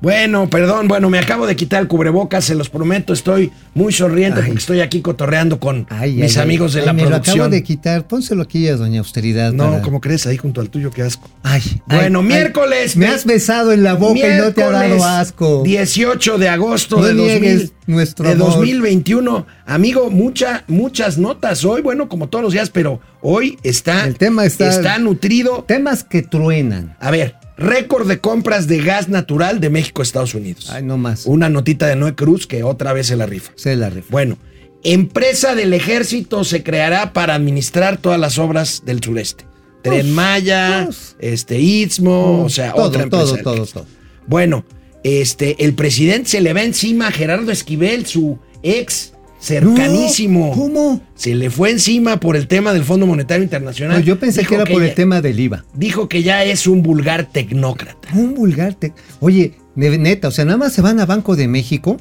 Bueno, perdón, bueno, me acabo de quitar el cubrebocas, se los prometo, estoy muy sonriente Ay. porque estoy aquí cotorreando con Ay, mis ay, amigos de la me lo producción. acabo de quitar. Pónselo aquí a Doña Austeridad. No, para- ¿cómo crees? Ahí junto al tuyo, qué asco. Ay, Bueno, miércoles, me has besado en la boca y no te ha dado asco. 18 de agosto No de, niegues 2000 nuestro de amor. 2021. Amigo, mucha, muchas notas hoy, bueno, como todos los días, pero hoy está, El tema está- nutrido. Temas que truenan. A ver, récord de compras de gas natural de México a Estados Unidos. Ay, no más. Una notita de Noé Cruz que otra vez se la rifa. Se la rifa. Bueno, empresa del ejército se creará para administrar todas las obras del sureste. Tren Pues, Maya, este Istmo, o sea, todo, otra empresa. todo, todo, todo. Bueno, este, el presidente se le va encima a Gerardo Esquivel, su ex cercanísimo. No, ¿Cómo? Se le fue encima por el tema del Fondo Monetario Internacional. No, yo pensé Dijo que era por ya- el tema del IVA. Dijo que ya es un vulgar tecnócrata. Un vulgar. te- Oye, neta, o sea, nada más se van a Banco de México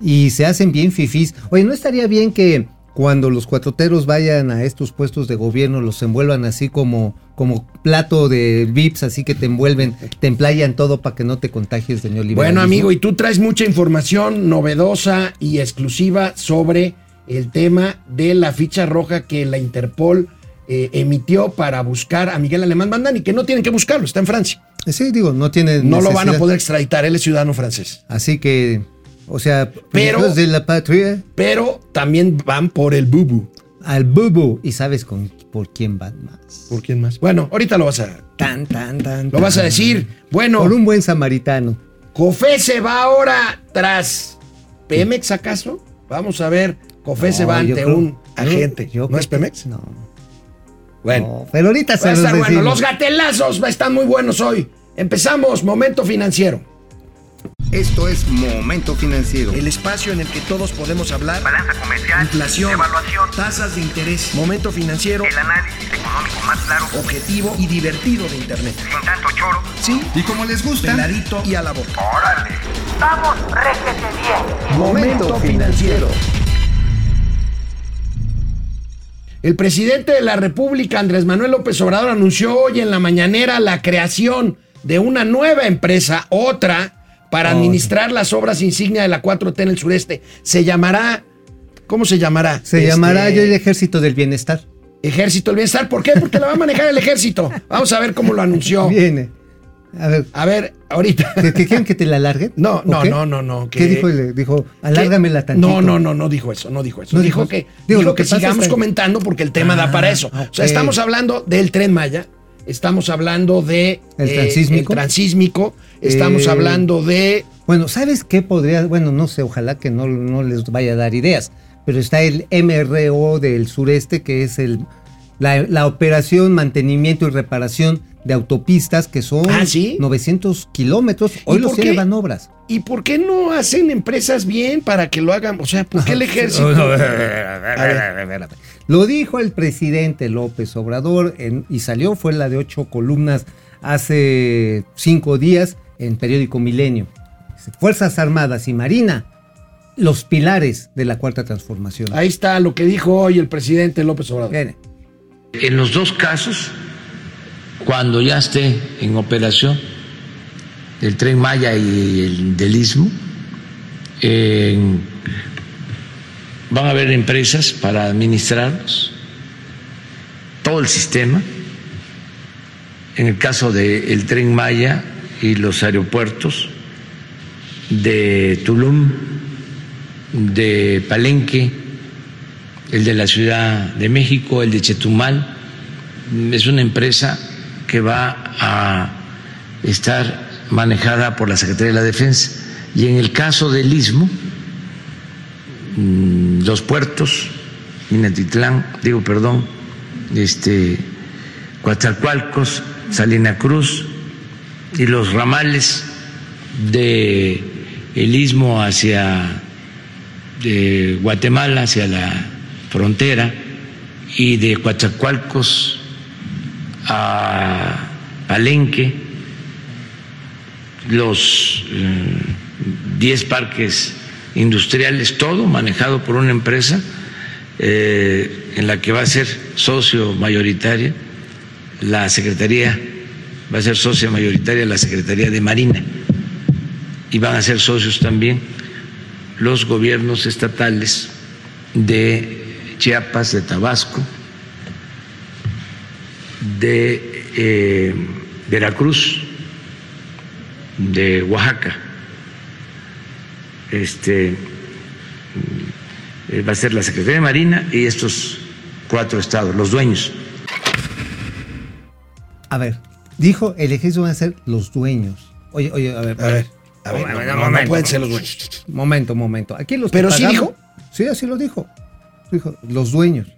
y se hacen bien fifís. Oye, ¿no estaría bien que cuando los cuatroteros vayan a estos puestos de gobierno los envuelvan así como, como plato de VIPs, así que te envuelven, te emplayan todo para que no te contagies de neoliberalismo? Bueno, amigo, y tú traes mucha información novedosa y exclusiva sobre el tema de la ficha roja que la Interpol eh, emitió para buscar a Miguel Alemán Bandani, que no tienen que buscarlo, está en Francia. Sí, digo, no tiene No lo van a poder extraditar, él es ciudadano francés. Así que, o sea, Pero- de la patria Pero también van por el bubu. al bubu. ¿Y sabes con, por quién van más? ¿Por quién más? Bueno, ahorita lo vas a, Tan, tan, tan. lo vas a decir. Bueno, Por un buen samaritano. Cofé se va ahora tras Pemex, ¿acaso? Vamos a ver. Cofé se No, va ante creo- un agente. yo ¿No es Pemex? No. Bueno. No, pero ahorita se Va a los estar bueno. Los gatelazos están muy buenos hoy. Empezamos, momento financiero. Esto es Momento Financiero. El espacio en el que todos podemos hablar. Balanza comercial, Inflación, evaluación, tasas de interés, momento financiero, el análisis económico más claro, objetivo y divertido de Internet. sin tanto choro. Sí, Y como les gusta, peladito y a la boca. ¡Órale! ¡Vamos, réjete bien! Momento financiero. El presidente de la República, Andrés Manuel López Obrador, anunció hoy en la mañanera la creación de una nueva empresa, otra, para Otra. administrar las obras insignia de la 4T en el sureste. Se llamará, ¿cómo se llamará? Se Este, llamará yo el Ejército del Bienestar. Ejército del Bienestar. ¿Por qué? Porque la va a manejar el ejército. Vamos a ver cómo lo anunció. Viene. A ver, A ver, ahorita. ¿que, que quieren que te la alargue? No, ¿O no, no, no, no. ¿Qué dijo? Dijo, alárgamela tantito. No, no, no, no dijo eso, no dijo eso. No dijo, dijo- que, digo, dijo lo que, que sigamos comentando porque el tema da Ah, para eso. O sea, estamos hablando del tren Maya, estamos hablando de ¿El eh, transísmico? el transísmico, estamos Eh, hablando de Bueno, ¿sabes qué podría? Bueno, no sé, ojalá que no, no les vaya a dar ideas, pero está el MRO del sureste, que es el la, la operación, mantenimiento y reparación de autopistas, que son Ah, ¿sí? 900 kilómetros. ¿Y Hoy los por tiene qué? van obras. ¿Y por qué no hacen empresas bien para que lo hagan? O sea, ¿por qué el ejército? Lo dijo el presidente López Obrador en- y salió, fue la de ocho columnas hace cinco días en periódico Milenio. Fuerzas Armadas y Marina, los pilares de la cuarta transformación. Ahí está lo que dijo hoy el presidente López Obrador. En los dos casos, cuando ya esté en operación el tren Maya y el del Istmo, eh, van a haber empresas para administrarlos, todo el sistema. En el caso del tren Maya y los aeropuertos de Tulum, de Palenque, el de la Ciudad de México, el de Chetumal. Es una empresa que va a estar manejada por la Secretaría de la Defensa. Y en el caso del Istmo, mm, los puertos, Minatitlán, digo, perdón, este, Coatzacoalcos, Salina Cruz y los ramales de el Istmo hacia Guatemala hacia la frontera y de Coatzacoalcos a Palenque, los eh, 10 parques industriales, todo manejado por una empresa eh, en la que va a ser socio mayoritaria la Secretaría, va a ser socia mayoritaria la Secretaría de Marina. y van a ser socios también los gobiernos estatales de Chiapas, de Tabasco, de eh, Veracruz, de Oaxaca. Este eh, va a ser la Secretaría de Marina y estos cuatro estados, los dueños. A ver, dijo el ejército van a ser los dueños. Oye, oye, a ver, A ver, a ver, no, no, no pueden ser los dueños. Momento, momento. Aquí los ¿Pero sí dijo? Sí, así lo dijo. Dijo, los dueños.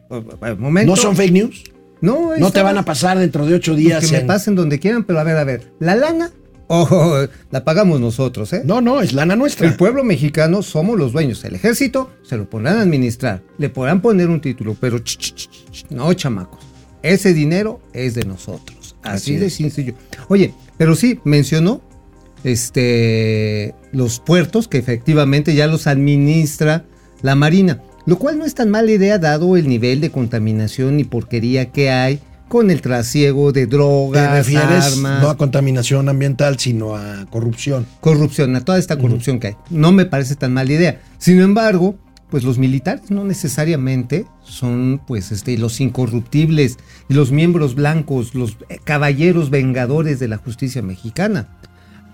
Momento. ¿No son fake news? No, No te van a pasar dentro de ocho Pues días. que me en- pasen donde quieran, pero a ver, a ver. La lana, ojo, la pagamos nosotros, ¿eh? No, no, es lana nuestra. El pueblo mexicano somos los dueños. El ejército se lo podrán administrar, le podrán poner un título, pero ch, ch, ch, ch, no, chamacos. Ese dinero es de nosotros. Así, Así de sencillo. Oye, pero sí mencionó este los puertos que efectivamente ya los administra la Marina, lo cual no es tan mala idea dado el nivel de contaminación y porquería que hay con el trasiego de Te drogas, refieres armas, no a contaminación ambiental, sino a corrupción. corrupción, a toda esta corrupción que hay. No me parece tan mala idea. Sin embargo, pues los militares no necesariamente son pues este los incorruptibles y los miembros blancos, los caballeros vengadores de la justicia mexicana.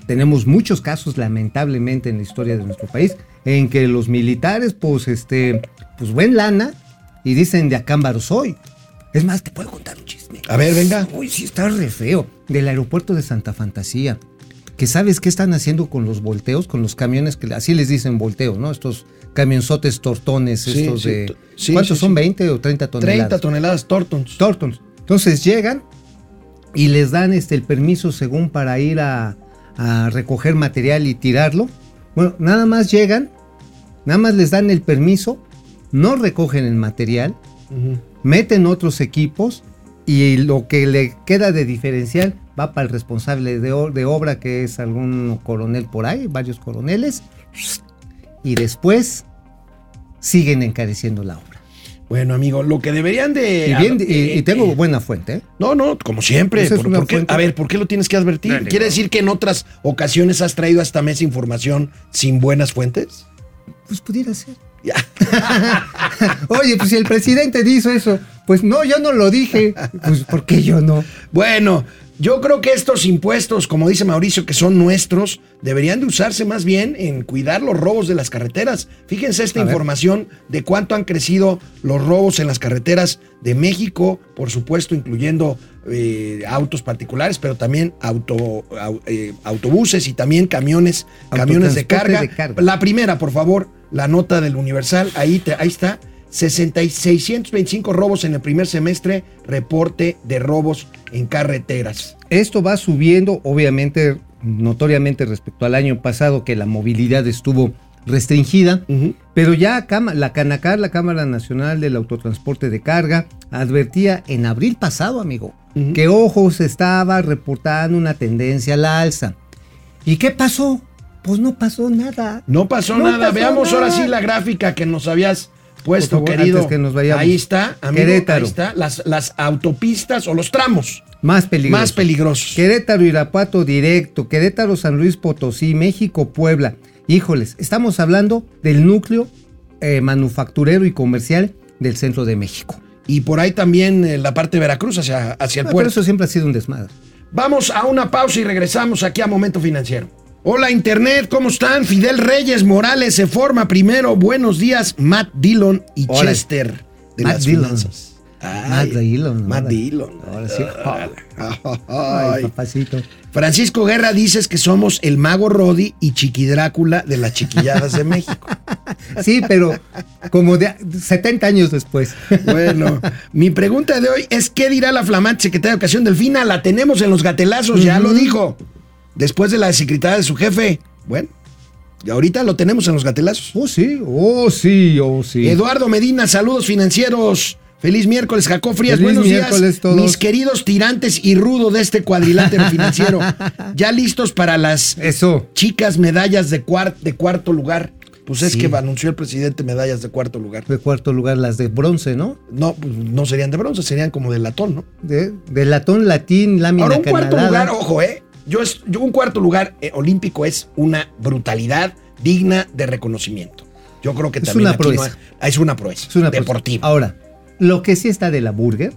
Tenemos muchos casos lamentablemente en la historia de nuestro país en que los militares pues este pues buen lana y dicen de acámbaro soy. Es más, te puedo contar un chisme. A ver, venga. Uy, sí está re feo. Del aeropuerto de Santa Fantasía. Que sabes qué están haciendo con los volteos, con los camiones, que así les dicen volteos, ¿no? Estos camionzotes tortones, Sí, estos sí, de... sí, ¿Cuántos son? sí. ¿20 o 30 toneladas? 30 toneladas Tortons. Tortons. Entonces llegan y les dan este, el permiso según para ir a, a recoger material y tirarlo. Bueno, nada más llegan, nada más les dan el permiso, no recogen el material, meten otros equipos y lo que le queda de diferencial va para el responsable de, de obra, que es algún coronel por ahí, varios coroneles, y después siguen encareciendo la obra. Bueno, amigo, lo que deberían de. Y, bien, y- eh, y tengo eh, buena fuente, ¿eh? No, no, como siempre. A ver, ¿por qué lo tienes que advertir? Dale, ¿Quiere no. decir que en otras ocasiones has traído a esta mesa información sin buenas fuentes? Pues pudiera ser. Ya. Oye, pues si el presidente dijo eso, pues no, yo no lo dije. Pues ¿por qué yo no? Bueno, yo creo que estos impuestos, como dice Mauricio, que son nuestros, deberían de usarse más bien en cuidar los robos de las carreteras. Fíjense esta A ver. información de cuánto han crecido los robos en las carreteras de México, por supuesto, incluyendo eh, autos particulares, pero también auto, au- eh, autobuses y también camiones, camiones de carga. de carga. La primera, por favor, la nota del Universal, ahí, te- ahí está. 60 y 625 robos en el primer semestre, reporte de robos en carreteras. Esto va subiendo, obviamente, notoriamente respecto al año pasado, que la movilidad estuvo restringida. Pero ya la Canacar, la Cámara Nacional del Autotransporte de Carga, advertía en abril pasado, amigo, que ojo se estaba reportando una tendencia a la alza. ¿Y qué pasó? Pues no pasó nada. No pasó No nada. pasó Veamos ahora sí la gráfica que nos habías puesto, favor, querido. que nos. Ahí está, amigo. Querétaro. Ahí está. Las, las autopistas o los tramos Más peligroso. más peligrosos. Querétaro, Irapuato directo, Querétaro, San Luis Potosí, México, Puebla. Híjoles, estamos hablando del núcleo eh, manufacturero y comercial del centro de México. Y por ahí también eh, la parte de Veracruz hacia, hacia el Ah, pero puerto. eso siempre ha sido un desmadre. Vamos a una pausa y regresamos aquí a Momento Financiero. Hola Internet, ¿cómo están? Fidel Reyes Morales se forma primero. Buenos días, Matt Dillon y Hola. Chester de Matt las Dillon. finanzas. Matt Dillon, Matt ahora. Dillon. Ahora sí. Ay, papacito. Francisco Guerra dices que somos el mago Rodi y Chiqui Drácula de las chiquilladas de México. Sí, pero como de 70 años después. Bueno, mi pregunta de hoy es: ¿qué dirá la flamante secretaria de Educación Delfina? La tenemos en los gatelazos, ya lo dijo. Después de la secretaria de su jefe. Bueno, y ahorita lo tenemos en los gatelazos. Oh, sí, oh, sí, oh, sí. Eduardo Medina, saludos financieros. Feliz miércoles, Jacob Frías. Feliz Buenos días, todos. mis queridos tirantes y rudo de este cuadrilátero financiero. Ya listos para las Eso. chicas medallas de, cuar- de cuarto lugar. Pues es Sí. que anunció el presidente medallas de cuarto lugar. De cuarto lugar, las de bronce, ¿no? No, pues no serían de bronce, serían como de latón, ¿no? De, de latón, latín, lámina Ahora un cuarto lugar, ojo, ¿eh? Yo, es, yo un cuarto lugar eh, olímpico es una brutalidad digna de reconocimiento. Yo creo que Es también una aquí proeza. es una proeza. Es una deportiva. Ahora, lo que sí está de la burger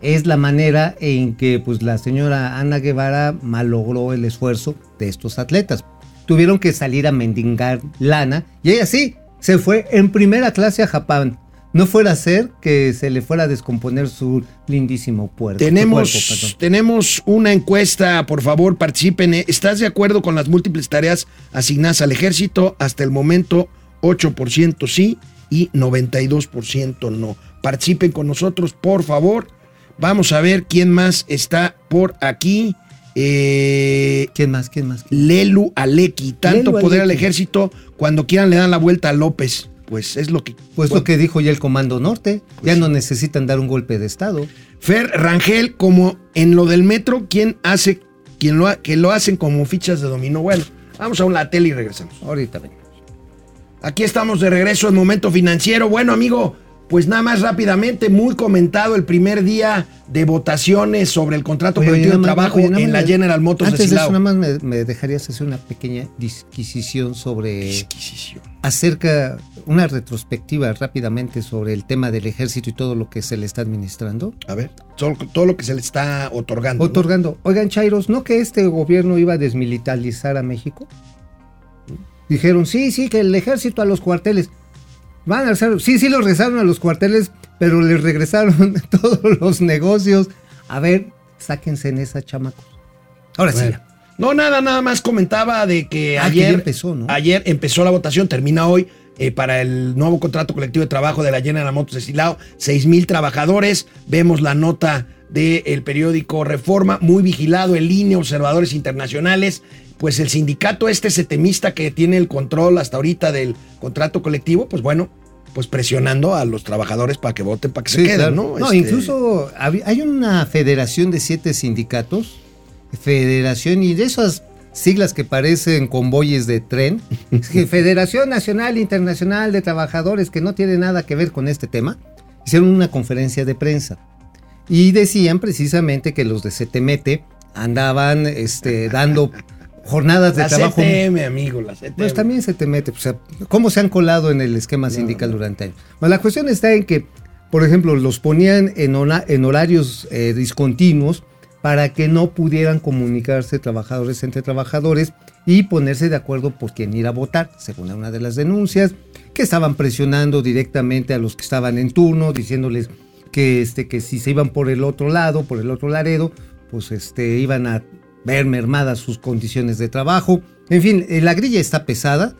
es la manera en que pues la señora Ana Guevara malogró el esfuerzo de estos atletas. Tuvieron que salir a mendigar lana y ella sí se fue en primera clase a Japón. No fuera a ser que se le fuera a descomponer su lindísimo puerco. Tenemos, cuerpo, tenemos una encuesta, por favor, participen. ¿Estás de acuerdo con las múltiples tareas asignadas al ejército? Hasta el momento, 8% sí y 92% no. Participen con nosotros, por favor. Vamos a ver quién más está por aquí. Eh, ¿Quién más? ¿Quién más? Lelu Aleki. Tanto Lelu poder al ejército, cuando quieran le dan la vuelta a López. Pues es lo que. Pues lo que dijo ya el Comando Norte. Ya no necesitan dar un golpe de Estado. Fer Rangel, como en lo del metro, ¿quién hace, quién lo, que lo hacen como fichas de dominó? Bueno, vamos a una tele y regresamos. Ahorita ven. Aquí estamos de regreso en Momento Financiero. Bueno, amigo, pues nada más rápidamente, muy comentado el primer día de votaciones sobre el contrato Oye, colectivo de trabajo oye, en la General Motors Antes de eso, Silao. nada más me, me dejarías hacer una pequeña disquisición sobre. Disquisición. acerca. Una retrospectiva rápidamente sobre el tema del ejército y todo lo que se le está administrando. A ver, todo, todo lo que se le está otorgando. ¿no? Otorgando. Oigan, Chairos, ¿no que este gobierno iba a desmilitarizar a México? Dijeron, sí, sí, que el ejército a los cuarteles. Van a hacer, sí, sí, los regresaron a los cuarteles, pero les regresaron todos los negocios. A ver, sáquense en esa chamacos. Ahora sí. Bueno. No, nada, nada más comentaba de que Ah, que ya ayer empezó, ¿no? Ayer empezó la votación, termina hoy eh, para el nuevo contrato colectivo de trabajo de la General Motors de Silao. Seis mil trabajadores. Vemos la nota del periódico Reforma, muy vigilado en línea, observadores internacionales. Pues el sindicato este setemista que tiene el control hasta ahorita del contrato colectivo, pues bueno, pues presionando a los trabajadores para que voten, para que se queden, claro. ¿no? No, Este, incluso hay una federación de siete sindicatos, federación y de esas siglas que parecen convoyes de tren, Federación Nacional Internacional de Trabajadores que no tiene nada que ver con este tema, hicieron una conferencia de prensa y decían precisamente que los de Setemete andaban este, dando jornadas de La trabajo CTM, amigo, la CTM. pues también mete, o sea, ¿cómo se han colado en el esquema sindical durante años? Bueno, la cuestión está en que, por ejemplo, los ponían en, hora- en horarios eh, discontinuos para que no pudieran comunicarse trabajadores entre trabajadores y ponerse de acuerdo por quién ir a votar, según una de las denuncias, que estaban presionando directamente a los que estaban en turno, diciéndoles que, este, que si se iban por el otro lado, por el otro laredo, pues este, iban a ver mermadas sus condiciones de trabajo. En fin, eh, la grilla está pesada,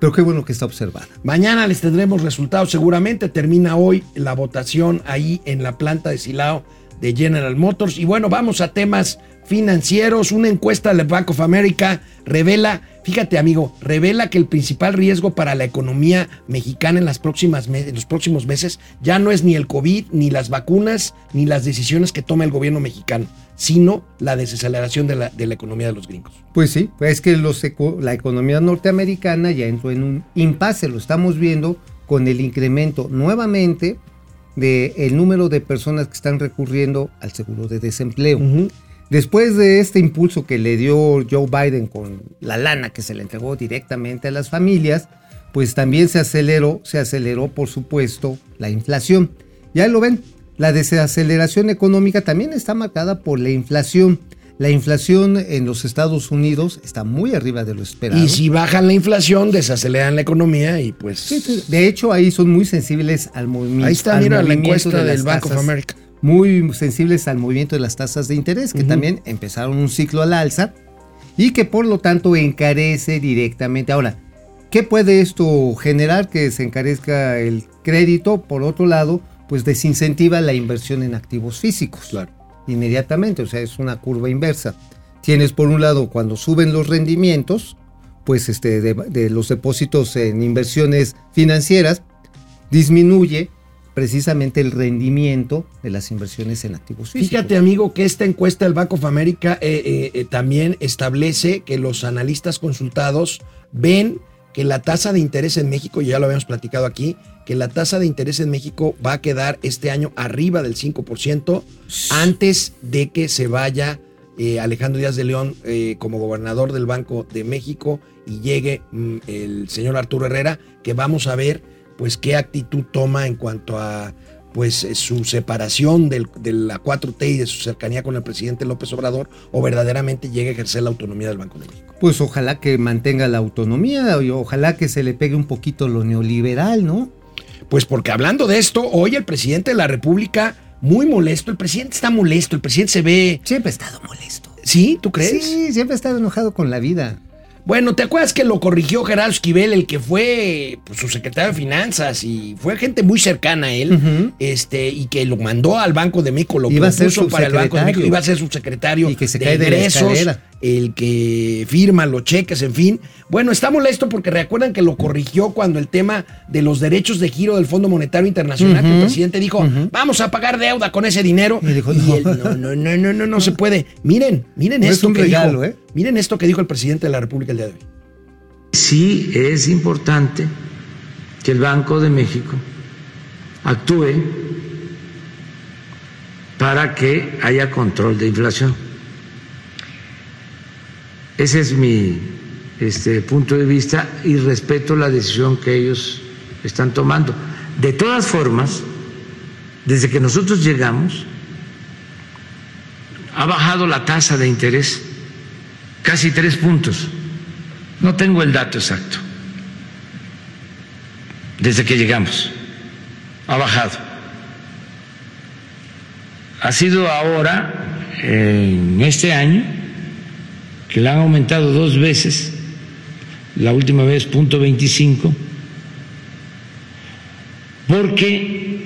pero qué bueno que está observada. Mañana les tendremos resultados. Seguramente termina hoy la votación ahí en la planta de Silao de General Motors. Y bueno, vamos a temas financieros. Una encuesta del Bank of America revela, fíjate amigo, revela que el principal riesgo para la economía mexicana en, las próximas en los próximos meses ya no es ni el COVID, ni las vacunas, ni las decisiones que toma el gobierno mexicano, sino la desaceleración de la, de la economía de los gringos. Pues sí, es que los la economía norteamericana ya entró en un impasse, lo estamos viendo con el incremento nuevamente del número de personas que están recurriendo al seguro de desempleo. Después de este impulso que le dio Joe Biden con la lana que se le entregó directamente a las familias, pues también se aceleró, se aceleró por supuesto la inflación. Ya lo ven, la desaceleración económica también está marcada por la inflación. La inflación en los Estados Unidos está muy arriba de lo esperado. Y si bajan la inflación, desaceleran la economía y pues... Sí, De hecho, ahí son muy sensibles al movimiento. Ahí está, mira la encuesta de del Bank of. America. Muy sensibles al movimiento de las tasas de interés, que también empezaron un ciclo al alza y que por lo tanto encarece directamente. Ahora, ¿qué puede esto generar que se encarezca el crédito? Por otro lado, pues desincentiva la inversión en activos físicos. Claro. Inmediatamente, o sea, es una curva inversa. Tienes por un lado cuando suben los rendimientos, pues este, de, los depósitos en inversiones financieras, disminuye precisamente el rendimiento de las inversiones en activos físicos. Fíjate, amigo, que esta encuesta del Bank of America eh, eh, eh, también establece que los analistas consultados ven que la tasa de interés en México, ya lo habíamos platicado aquí, que la tasa de interés en México va a quedar este año arriba del 5% antes de que se vaya eh, Alejandro Díaz de León eh, como gobernador del Banco de México y llegue mm, el señor Arturo Herrera, que vamos a ver pues qué actitud toma en cuanto a pues eh, su separación del- de la 4T y de su cercanía con el presidente López Obrador o verdaderamente llegue a ejercer la autonomía del Banco de México. Pues ojalá que mantenga la autonomía y ojalá que se le pegue un poquito lo neoliberal, ¿no? Pues porque hablando de esto, hoy el presidente de la República, muy molesto, el presidente está molesto, el presidente se ve... Siempre ha estado molesto. ¿Sí? ¿Tú crees? Sí, siempre ha estado enojado con la vida. Bueno, ¿te acuerdas que lo corrigió Gerardo Esquivel, el que fue pues, su secretario de Finanzas y fue gente muy cercana a él, este, y que lo mandó al Banco de México, lo Iba a ser para el Banco de México, iba a ser subsecretario Y que se de cae de la ingresos, el que firma los cheques, en fin. Bueno, está molesto porque recuerdan que lo corrigió cuando el tema de los derechos de giro del Fondo Monetario Internacional, que el presidente dijo, vamos a pagar deuda con ese dinero. Y dijo, Y no. él, no, no, no, no, no, no se puede. Miren, miren No es esto un que regalo, dijo. ¿eh? Miren esto que dijo el presidente de la República el día de hoy. Sí es importante que el Banco de México actúe para que haya control de inflación. Ese es mi este, punto de vista y respeto la decisión que ellos están tomando. De todas formas, desde que nosotros llegamos, ha bajado la tasa de interés casi tres puntos. No tengo el dato exacto. Desde que llegamos, ha bajado. Ha sido ahora, en este año, que la han aumentado dos veces, la última vez punto 25, porque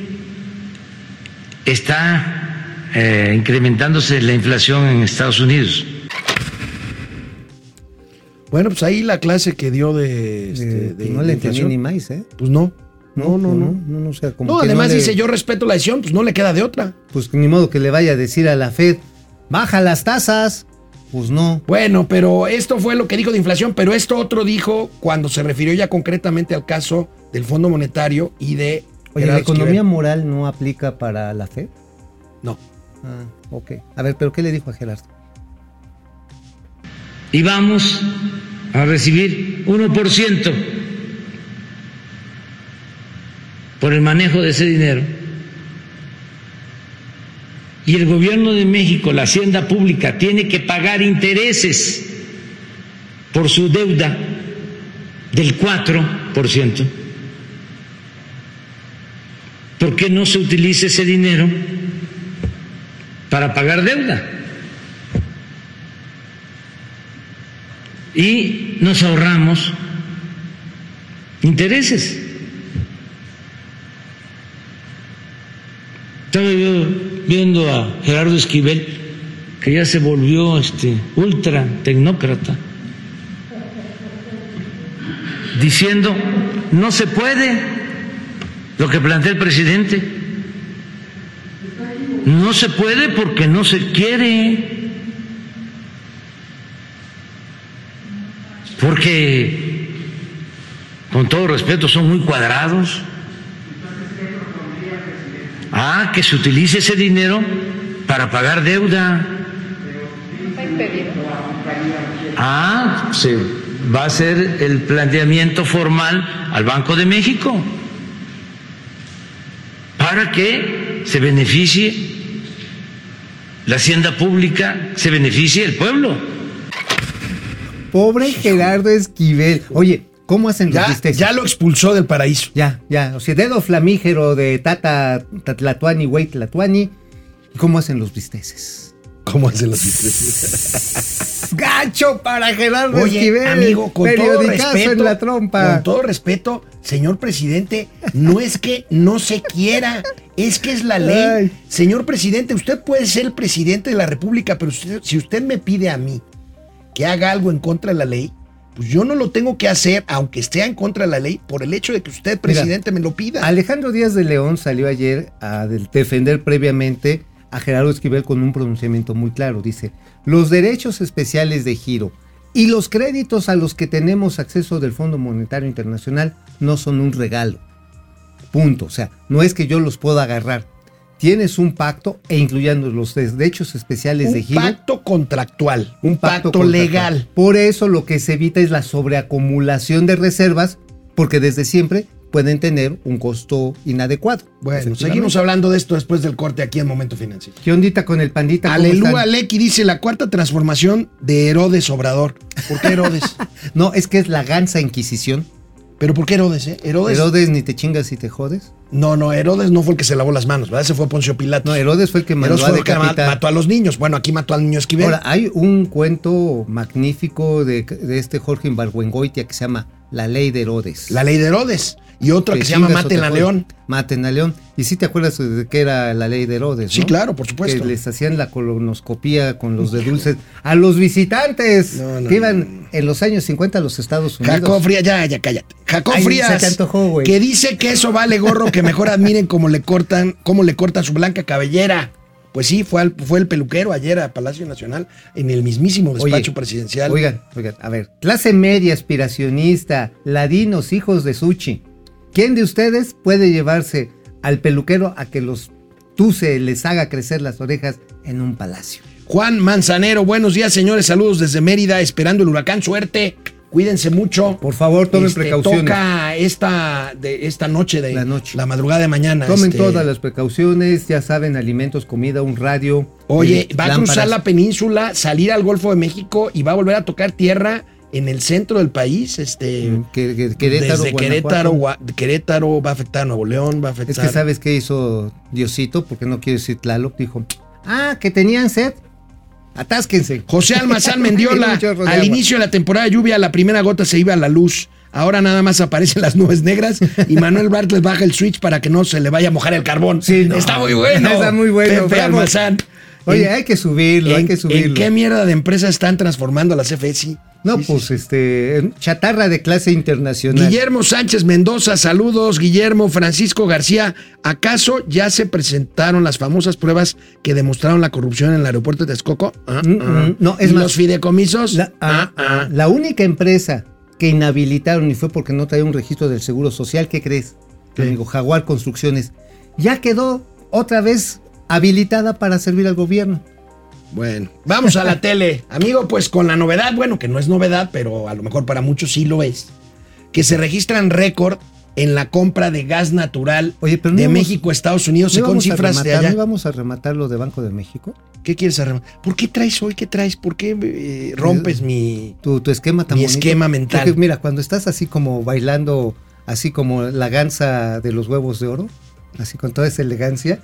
está eh, incrementándose la inflación en Estados Unidos. Bueno, pues ahí la clase que dio de. este, Eh, de- no le entendí ni más, ¿eh? Pues no. No, no, no. no, no, o sea, como No, que además le- dice yo respeto la decisión, pues no le queda de otra. Pues ni modo que le vaya a decir a la Fed, baja las tasas. Pues no. Bueno, pero esto fue lo que dijo de inflación, pero esto otro dijo cuando se refirió ya concretamente al caso del Fondo Monetario y de. Oye, ¿la economía Esquivel. moral no aplica para la Fed? No. Ah, ok. A ver, ¿pero qué le dijo a Gerardo? Y vamos a recibir 1% por el manejo de ese dinero. Y el gobierno de México, la hacienda pública, tiene que pagar intereses por su deuda del 4%. ¿Por qué no se utiliza ese dinero para pagar deuda? Y nos ahorramos intereses. Estaba yo viendo a Gerardo Esquivel, que ya se volvió este ultra tecnócrata, diciendo no se puede lo que plantea el presidente. No se puede porque no se quiere. Porque, con todo respeto, son muy cuadrados. Ah, que se utilice ese dinero para pagar deuda. Ah, se va a hacer el planteamiento formal al Banco de México para que se beneficie la hacienda pública, se beneficie el pueblo. Pobre Gerardo Esquivel. Oye, ¿cómo hacen los Ya, bisteces? ya lo expulsó del paraíso. Ya, ya. O sea, dedo flamígero de Tata Tatlatuani, güey, Tlatuani. ¿Cómo hacen los bisteces? ¿Cómo hacen los bisteces? Gacho para Gerardo Oye, Esquivel. amigo, con todo respeto, en la trompa. con todo respeto, señor presidente, no es que no se quiera, es que es la ley. Ay. Señor presidente, usted puede ser el presidente de la República, pero si usted me pide a mí que haga algo en contra de la ley, pues yo no lo tengo que hacer, aunque esté en contra de la ley, por el hecho de que usted, presidente, me lo pida. Alejandro Díaz de León salió ayer a de- defender previamente a Gerardo Esquivel con un pronunciamiento muy claro. Dice, los derechos especiales de giro y los créditos a los que tenemos acceso del Fondo Monetario Internacional no son un regalo. Punto. O sea, no es que yo los pueda agarrar. Tienes un pacto e incluyendo los derechos especiales de Un giro. pacto contractual, un, pacto, legal. Por eso lo que se evita es la sobreacumulación de reservas, porque desde siempre pueden tener un costo inadecuado. Bueno, seguimos hablando de esto después del corte aquí en Momento Financiero. ¿Qué ondita con el pandita? ¿Cómo Alelúa están? Lecky dice la cuarta transformación de Herodes Obrador. ¿Por qué Herodes? No, es que es la gansa Inquisición. ¿Pero por qué Herodes, eh? Herodes. Herodes ni te chingas y te jodes. No, no, Herodes no fue el que se lavó las manos, ¿verdad? Ese fue Poncio Pilato. No, Herodes fue el que mandó Herodes a fue que ma- decapitar. mató a los niños. Bueno, aquí mató al niño Esquivel. Ahora, hay un cuento magnífico de, de este Jorge Imbargüengoitia que se llama La Ley de Herodes. la ley de Herodes. Y otra Te que se llama Maten a. León. Maten a León. Y sí te acuerdas de qué era la ley de Herodes, Sí, ¿no? claro, por supuesto. Que les hacían la colonoscopía con los de dulces a los visitantes No, no, que iban en los años 50 a los Estados Unidos. Jacob Frías, ya, ya, cállate. Jacob Ay, Frías, se te antojó, güey. que dice que eso vale gorro, que mejor admiren cómo le cortan, cómo le cortan su blanca cabellera. Pues sí, fue, al- fue el peluquero ayer a Palacio Nacional en el mismísimo despacho Oye, presidencial. Oigan, oigan, a ver, clase media aspiracionista, ladinos, hijos de Suchi. ¿Quién de ustedes puede llevarse al peluquero a que los tuse, les haga crecer las orejas en un palacio? Juan Manzanero, buenos días, señores. Saludos desde Mérida, esperando el huracán. Suerte. Cuídense mucho. Por favor, tomen Este, precauciones. Toca esta, de, esta noche de La noche. la madrugada de mañana. Tomen este, todas las precauciones, ya saben, alimentos, comida, un radio. Oye, eh, va a cruzar la península, salir al Golfo de México y va a volver a tocar tierra en el centro del país. Este, Mm, que- que- Querétaro, desde. Querétaro, Gua- Querétaro va a afectar a Nuevo León, va a afectar. Es que sabes qué hizo Diosito, porque no quiero decir Tlaloc, dijo, ah, que tenían sed, atásquense. José Almazán Mendiola, al inicio de la temporada de lluvia, la primera gota se iba a la luz. Ahora nada más aparecen las nubes negras y Manuel Bartlett baja el switch para que no se le vaya a mojar el carbón. Sí, no. Está muy bueno. Está muy bueno, Pepe. Almazán. Oye, ¿En- hay que subirlo, hay en- que subirlo. ¿En qué mierda de empresa están transformando a la CFE? No, Sí, sí, pues este, chatarra de clase internacional. Guillermo Sánchez Mendoza, saludos. Guillermo Francisco García, ¿acaso ya se presentaron las famosas pruebas que demostraron la corrupción en el aeropuerto de Texcoco? Ah, Mm, ah. mm, no, es ¿Y más- los fideicomisos? La, ah, Ah, ah. la única empresa que inhabilitaron y fue porque no traía un registro del Seguro Social, ¿qué crees? ¿Qué? Amigo, Jaguar Construcciones. Ya quedó otra vez habilitada para servir al gobierno. Bueno, vamos a la tele. Amigo, pues con la novedad, bueno, que no es novedad, pero a lo mejor para muchos sí lo es, que se registran récord en la compra de gas natural Oye, pero no de México a Estados Unidos, ¿No a cifras de rematar- allá. ¿no íbamos a rematar lo de Banco de México? ¿Qué quieres arrematar? ¿Por qué traes hoy? ¿Qué traes? ¿Por qué eh, rompes mi...? Tu, tu esquema tan Mi bonito. esquema mental. Porque mira, cuando estás así como bailando, así como la gansa de los huevos de oro, así con toda esa elegancia,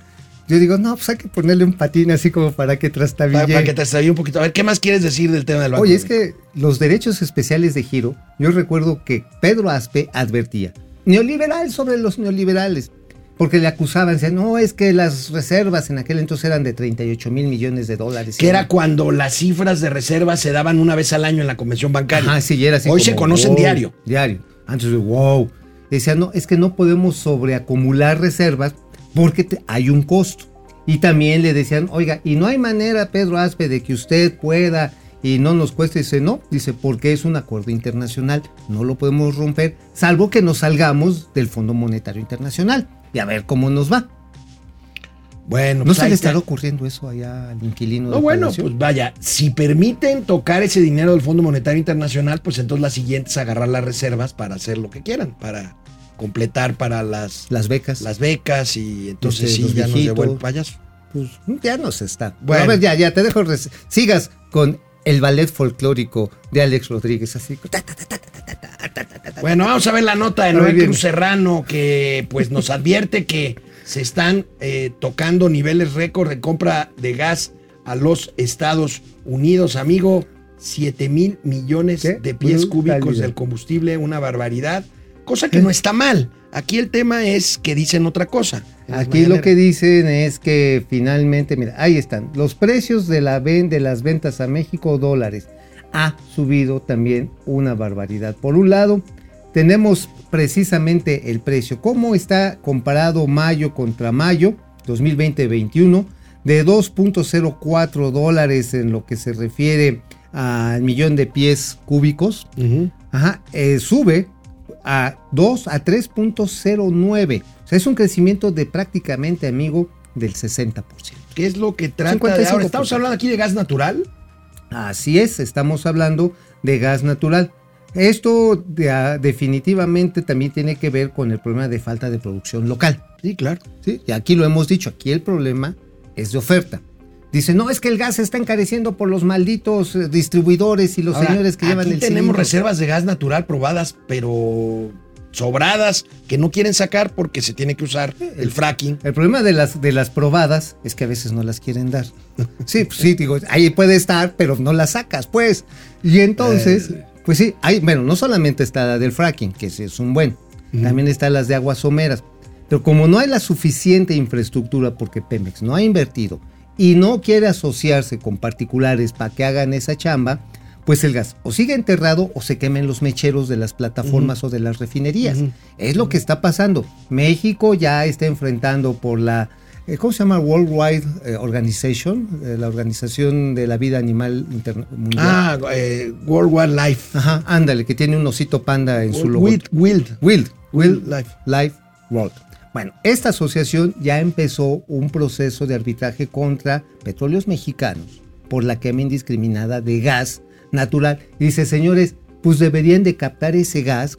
yo digo, no, pues hay que ponerle un patín así como para que trastabille. Para, para que extravíe un poquito. A ver, ¿qué más quieres decir del tema del banco? Oye, es que los derechos especiales de giro, yo recuerdo que Pedro Aspe advertía, neoliberal sobre los neoliberales, porque le acusaban, decían, no, es que las reservas en aquel entonces eran de 38 mil millones de dólares. Que era cuando las cifras de reserva se daban una vez al año en la convención bancaria. Ajá, sí, era así Hoy como, se conocen wow, diario. Diario. Antes de wow. Decían, no, es que no podemos sobreacumular reservas porque te- hay un costo. Y también le decían, oiga, y no hay manera, Pedro Aspe, de que usted pueda y no nos cueste. Dice, no, dice, porque es un acuerdo internacional, no lo podemos romper, salvo que nos salgamos del Fondo Monetario Internacional. Y a ver cómo nos va. Bueno, ¿No pues se le está. estará ocurriendo eso allá al inquilino? No, del bueno, Palacio? pues vaya, si permiten tocar ese dinero del Fondo Monetario Internacional, pues entonces la siguiente es agarrar las reservas para hacer lo que quieran, para completar para las, las becas. Las becas y entonces sí, ya nos llevó el payaso. Pues ya nos está. Bueno, ya, ya te dejo. Sigas con el ballet folclórico de Alex Rodríguez, así. Bueno, vamos a ver la nota de Noé Cruz Serrano, que pues nos advierte que se están tocando niveles récord de compra de gas a los Estados Unidos, amigo. 7 mil millones de pies cúbicos del combustible, una barbaridad cosa que no está mal. Aquí el tema es que dicen otra cosa. Aquí lo que dicen es que finalmente, mira, ahí están. Los precios de, la ven, de las ventas a México dólares ha subido también una barbaridad. Por un lado, tenemos precisamente el precio. ¿Cómo está comparado mayo contra mayo 2020-21? De 2.04 dólares en lo que se refiere al millón de pies cúbicos. Ajá, eh, sube a 2 a 3.09. O sea, es un crecimiento de prácticamente, amigo, del 60%. ¿Qué es lo que trata de 55%. ahora? ¿Estamos hablando aquí de gas natural? Así es, estamos hablando de gas natural. Esto de- ah, definitivamente también tiene que ver con el problema de falta de producción local. Sí, claro. ¿sí? Y aquí lo hemos dicho, aquí el problema es de oferta. Dice, no, es que el gas se está encareciendo por los malditos eh, distribuidores y los Ahora, señores que llevan aquí el tenemos cilindro. reservas de gas natural probadas, pero sobradas, que no quieren sacar porque se tiene que usar el fracking. El problema de las, de las probadas es que a veces no las quieren dar. Sí, pues sí, digo, ahí puede estar, pero no la sacas, pues. Y entonces, Eh. pues sí, hay, bueno, no solamente está la del fracking, que sí es un buen, también están las de aguas someras. Pero como no hay la suficiente infraestructura porque Pemex no ha invertido y no quiere asociarse con particulares para que hagan esa chamba, pues el gas o sigue enterrado o se quemen los mecheros de las plataformas o de las refinerías. Es lo que está pasando. México ya está enfrentando por la, eh, ¿cómo se llama? Worldwide eh, Organization, eh, la Organización de la Vida Animal Interna- Mundial. Ah, eh, World Wildlife. Ajá, ándale, que tiene un osito panda en su logo. Wild, Wild. Wild, Wild Life. Life World. Bueno, esta asociación ya empezó un proceso de arbitraje contra petróleos mexicanos por la quema indiscriminada de gas natural. Y dice, señores, pues deberían de captar ese gas,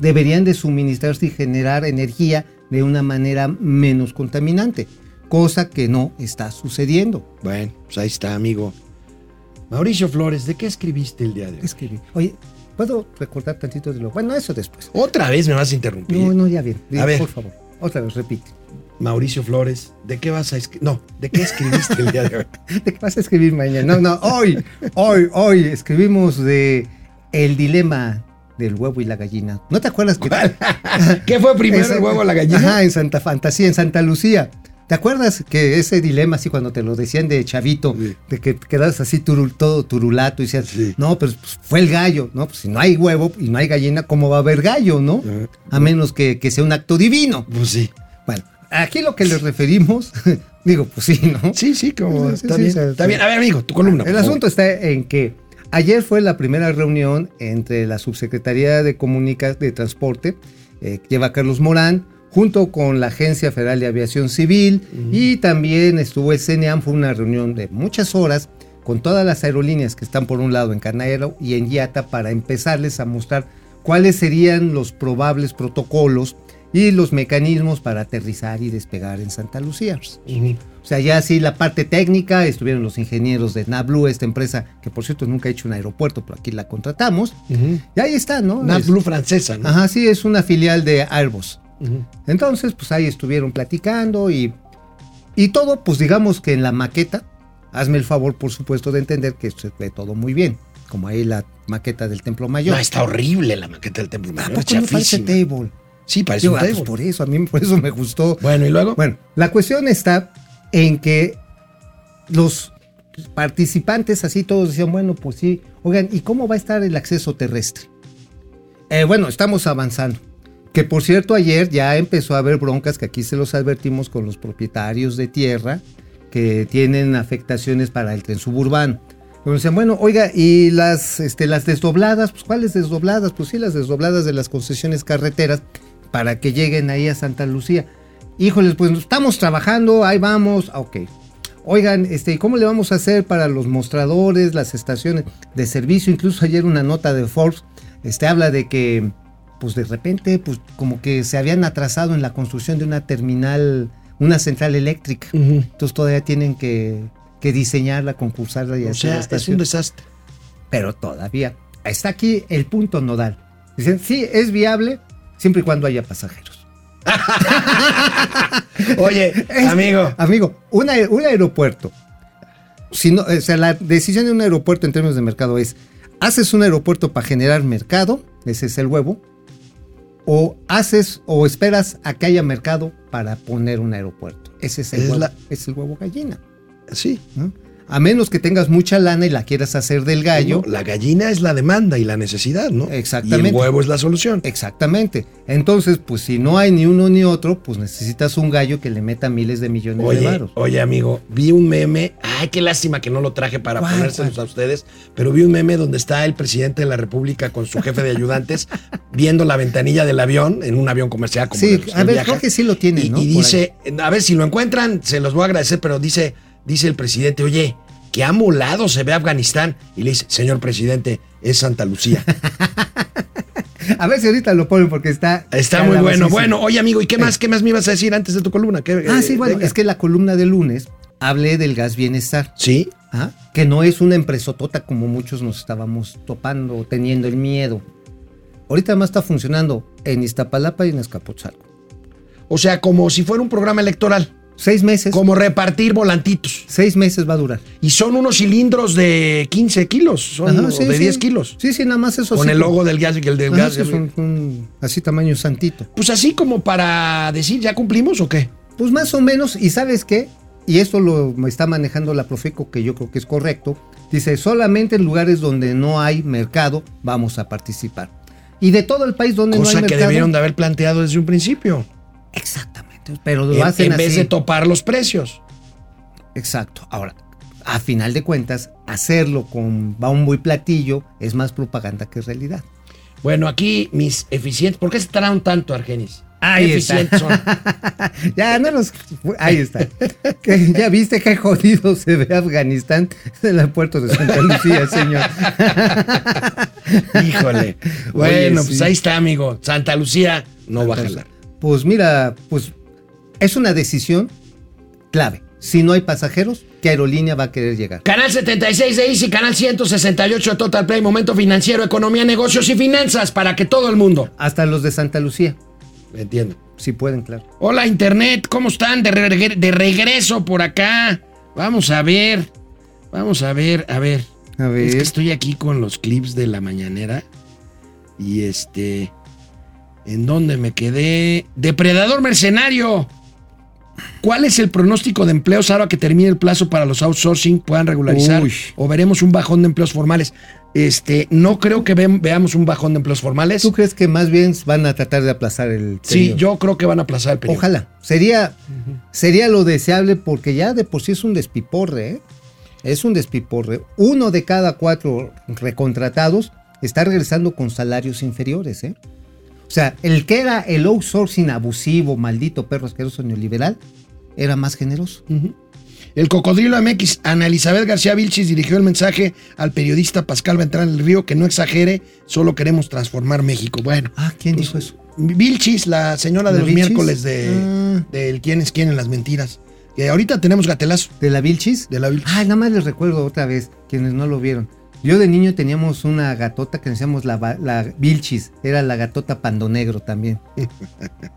deberían de suministrarse y generar energía de una manera menos contaminante, cosa que no está sucediendo. Bueno, pues ahí está, amigo. Mauricio Flores, ¿de qué escribiste el día de hoy? Escribí. Oye, ¿puedo recordar tantito de lo? Bueno, eso después. Otra vez me vas a interrumpir. No, no, ya bien. A ver. Por favor, otra vez, repite. Mauricio Flores, ¿de qué vas a escribir? No, ¿de qué escribiste el día de hoy? ¿De qué vas a escribir mañana? No, no, hoy, hoy, hoy escribimos de el dilema del huevo y la gallina. ¿No te acuerdas que ¿Qué fue primero, el huevo o la gallina? Ajá, en Santa Fantasía, en Santa Lucía. ¿Te acuerdas que ese dilema, así cuando te lo decían de chavito, Sí. de que quedas así turul- todo turulato y decías, Sí. no, pero pues, fue el gallo, ¿no? Pues si no hay huevo y no hay gallina, ¿cómo va a haber gallo, no? Ajá. A menos que, que sea un acto divino. Pues sí. Bueno, aquí lo que les referimos, digo, pues sí, ¿no? Sí, sí, como Sí, está bien. está bien. A ver, amigo, tu columna. El favor. asunto está en que ayer fue la primera reunión entre la Subsecretaría de Comunicación de Transporte, eh, que lleva Carlos Morán, junto con la Agencia Federal de Aviación Civil y también estuvo el CNEAM, fue una reunión de muchas horas con todas las aerolíneas que están por un lado en Canaero y en Yata para empezarles a mostrar cuáles serían los probables protocolos y los mecanismos para aterrizar y despegar en Santa Lucía. O sea, ya sí la parte técnica, estuvieron los ingenieros de NABLU, esta empresa que por cierto nunca ha hecho un aeropuerto, pero aquí la contratamos. Y ahí está, ¿no? Es- Blue francesa, ¿no? Ajá, sí, es una filial de Airbus. Entonces, pues ahí estuvieron platicando y, y todo, pues digamos que en la maqueta, hazme el favor, por supuesto, de entender que se ve todo muy bien, como ahí la maqueta del Templo Mayor. No, está horrible la maqueta del templo. ¿A Mayor, parece chafísima. table? Sí, parece Digo, un ah, pues table. por eso, a mí por eso me gustó. Bueno, ¿y luego? Bueno, la cuestión está en que los participantes así todos decían, bueno, pues sí, oigan, ¿y cómo va a estar el acceso terrestre? Eh, bueno, estamos avanzando. Que por cierto, ayer ya empezó a haber broncas que aquí se los advertimos con los propietarios de tierra que tienen afectaciones para el tren suburbano. Decían, bueno, oiga, y las, este, las desdobladas, pues ¿cuáles desdobladas? Pues sí, las desdobladas de las concesiones carreteras para que lleguen ahí a Santa Lucía. Híjoles, pues estamos trabajando, ahí vamos, ah, ok. Oigan, este, ¿y ¿cómo le vamos a hacer para los mostradores, las estaciones de servicio? Incluso ayer una nota de Forbes, este, habla de que, pues de repente, pues como que se habían atrasado en la construcción de una terminal, una central eléctrica. Entonces todavía tienen que, que diseñarla, concursarla y O hacer sea, la es un desastre. Pero todavía está aquí el punto nodal. Dicen, sí, es viable siempre y cuando haya pasajeros. Oye, amigo. Amigo, un, aer- un aeropuerto. Si no, o sea, la decisión de un aeropuerto en términos de mercado es: ¿haces un aeropuerto para generar mercado? Ese es el huevo. O haces o esperas a que haya mercado para poner un aeropuerto. Ese es el Es huevo. la- Es el huevo gallina. Sí. ¿no? A menos que tengas mucha lana y la quieras hacer del gallo. No, la gallina es la demanda y la necesidad, ¿no? Exactamente. Y el huevo es la solución. Exactamente. Entonces, pues si no hay ni uno ni otro, pues necesitas un gallo que le meta miles de millones de varos. oye, amigo, vi un meme. Ay, qué lástima que no lo traje para ¿Cuál, ponérselos cuál? a ustedes. Pero vi un meme donde está el presidente de la República con su jefe de ayudantes viendo la ventanilla del avión, en un avión comercial como Sí, a ver, viaja. creo que sí lo tiene, y, ¿no? y dice, a ver si lo encuentran, se los voy a agradecer, pero dice, dice el presidente, oye, que amolado se ve Afganistán. Y le dice, señor presidente, es Santa Lucía. A ver si ahorita lo ponen porque está. Está muy bueno. Bueno, oye, amigo, ¿y qué más, qué más me ibas a decir antes de tu columna? ¿Qué- Ah, eh, sí, bueno, venga. es que la columna de lunes hablé del gas bienestar. Sí, ¿ah? Que no es una empresotota como muchos nos estábamos topando o teniendo el miedo. Ahorita más está funcionando en Iztapalapa y en Azcapotzalco. o sea, como si fuera un programa electoral. Seis meses. Como repartir volantitos. Seis meses va a durar. Y son unos cilindros de 15 kilos, son Ajá, o sí, de sí. 10 kilos. Sí, sí, nada más eso con el logo del gas y el del Ajá, gas. así tamaño santito. Pues así como para decir, ¿ya cumplimos o qué? Pues más o menos, y sabes qué, y esto lo está manejando la Profeco, que yo creo que es correcto, dice, solamente en lugares donde no hay mercado vamos a participar. Y de todo el país donde no Cosa hay que mercado. debieron de haber planteado desde un principio. Exactamente, pero lo En, hacen en vez de topar los precios. Exacto. Ahora, a final de cuentas, hacerlo con bombo y platillo es más propaganda que realidad. Bueno, aquí mis eficientes. ¿Por qué se tardaron tanto, Argenis? Ahí ¿Qué está. son? ya, no los. Ahí está. Ya viste qué jodido se ve Afganistán en el puerto de Santa Lucía, señor. Híjole. Bueno, Oye, pues sí. ahí está, amigo. Santa Lucía no va a jalar. Pues mira, pues es una decisión clave. Si no hay pasajeros, ¿qué aerolínea va a querer llegar? Canal 76 de Easy, canal 168 de Total Play, Momento Financiero, Economía, Negocios y Finanzas para que todo el mundo. Hasta los de Santa Lucía, Entiendo. si pueden, claro. Hola Internet, ¿cómo están? De, regre- de regreso por acá. Vamos a ver. Vamos a ver, a ver. A ver. Es que estoy aquí con los clips de la mañanera. Y este. ¿En dónde me quedé? Depredador mercenario. ¿Cuál es el pronóstico de empleos ahora que termine el plazo para los outsourcing puedan regularizar? Uy. ¿O veremos un bajón de empleos formales? Este, no creo que ve- veamos un bajón de empleos formales. ¿Tú crees que más bien van a tratar de aplazar el Sí, periodo? yo creo que van a aplazar el periodo. Ojalá. Sería, sería lo deseable porque ya de por sí es un despiporre, ¿eh? Es un despiporre. Uno de cada cuatro recontratados está regresando con salarios inferiores, ¿eh? O sea, el que era el outsourcing abusivo, maldito perro asqueroso neoliberal, era más generoso. El cocodrilo MX, Ana Elizabeth García Vilchis dirigió el mensaje al periodista Pascal Beltrán del Río que no exagere, solo queremos transformar México. Bueno, Ah, ¿quién dijo eso? Vilchis, la señora de ¿La los Vilchis? miércoles de Ah. del quién es quién en las mentiras. Que ahorita tenemos gatelazo ¿De la Vilchis? de la Vilchis. Ay, nada más les recuerdo otra vez, quienes no lo vieron. Yo de niño teníamos una gatota que decíamos la, la Vilchis, era la gatota pandonegro también.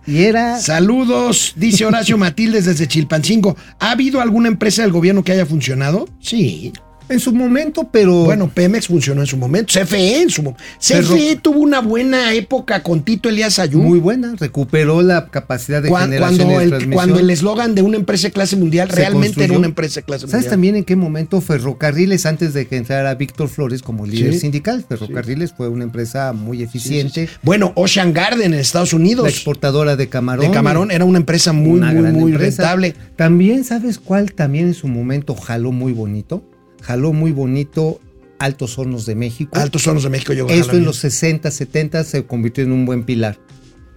Y era... Saludos, dice Horacio Matildes desde Chilpancingo. ¿Ha habido alguna empresa del gobierno que haya funcionado? Sí. En su momento, pero... Bueno, Pemex funcionó en su momento, CFE en su momento. CFE tuvo una buena época con Tito Elías Ayú. muy buena, recuperó la capacidad de Cuan- generación cuando, de el, transmisión. cuando el eslogan de una empresa de clase mundial Se realmente construyó. era una empresa de clase ¿Sabes mundial. también en qué momento Ferrocarriles, antes de que entrara Víctor Flores como líder Sí. sindical, Ferrocarriles fue una empresa muy eficiente, Bueno, Ocean Garden en Estados Unidos, la exportadora de camarón. de camarón, era una empresa muy, una muy, muy empresa. rentable. También, ¿sabes cuál también en su momento jaló muy bonito? Jaló muy bonito Altos Hornos de México. Altos Hornos de México llegó a Esto en los 60, 70 se convirtió en un buen pilar.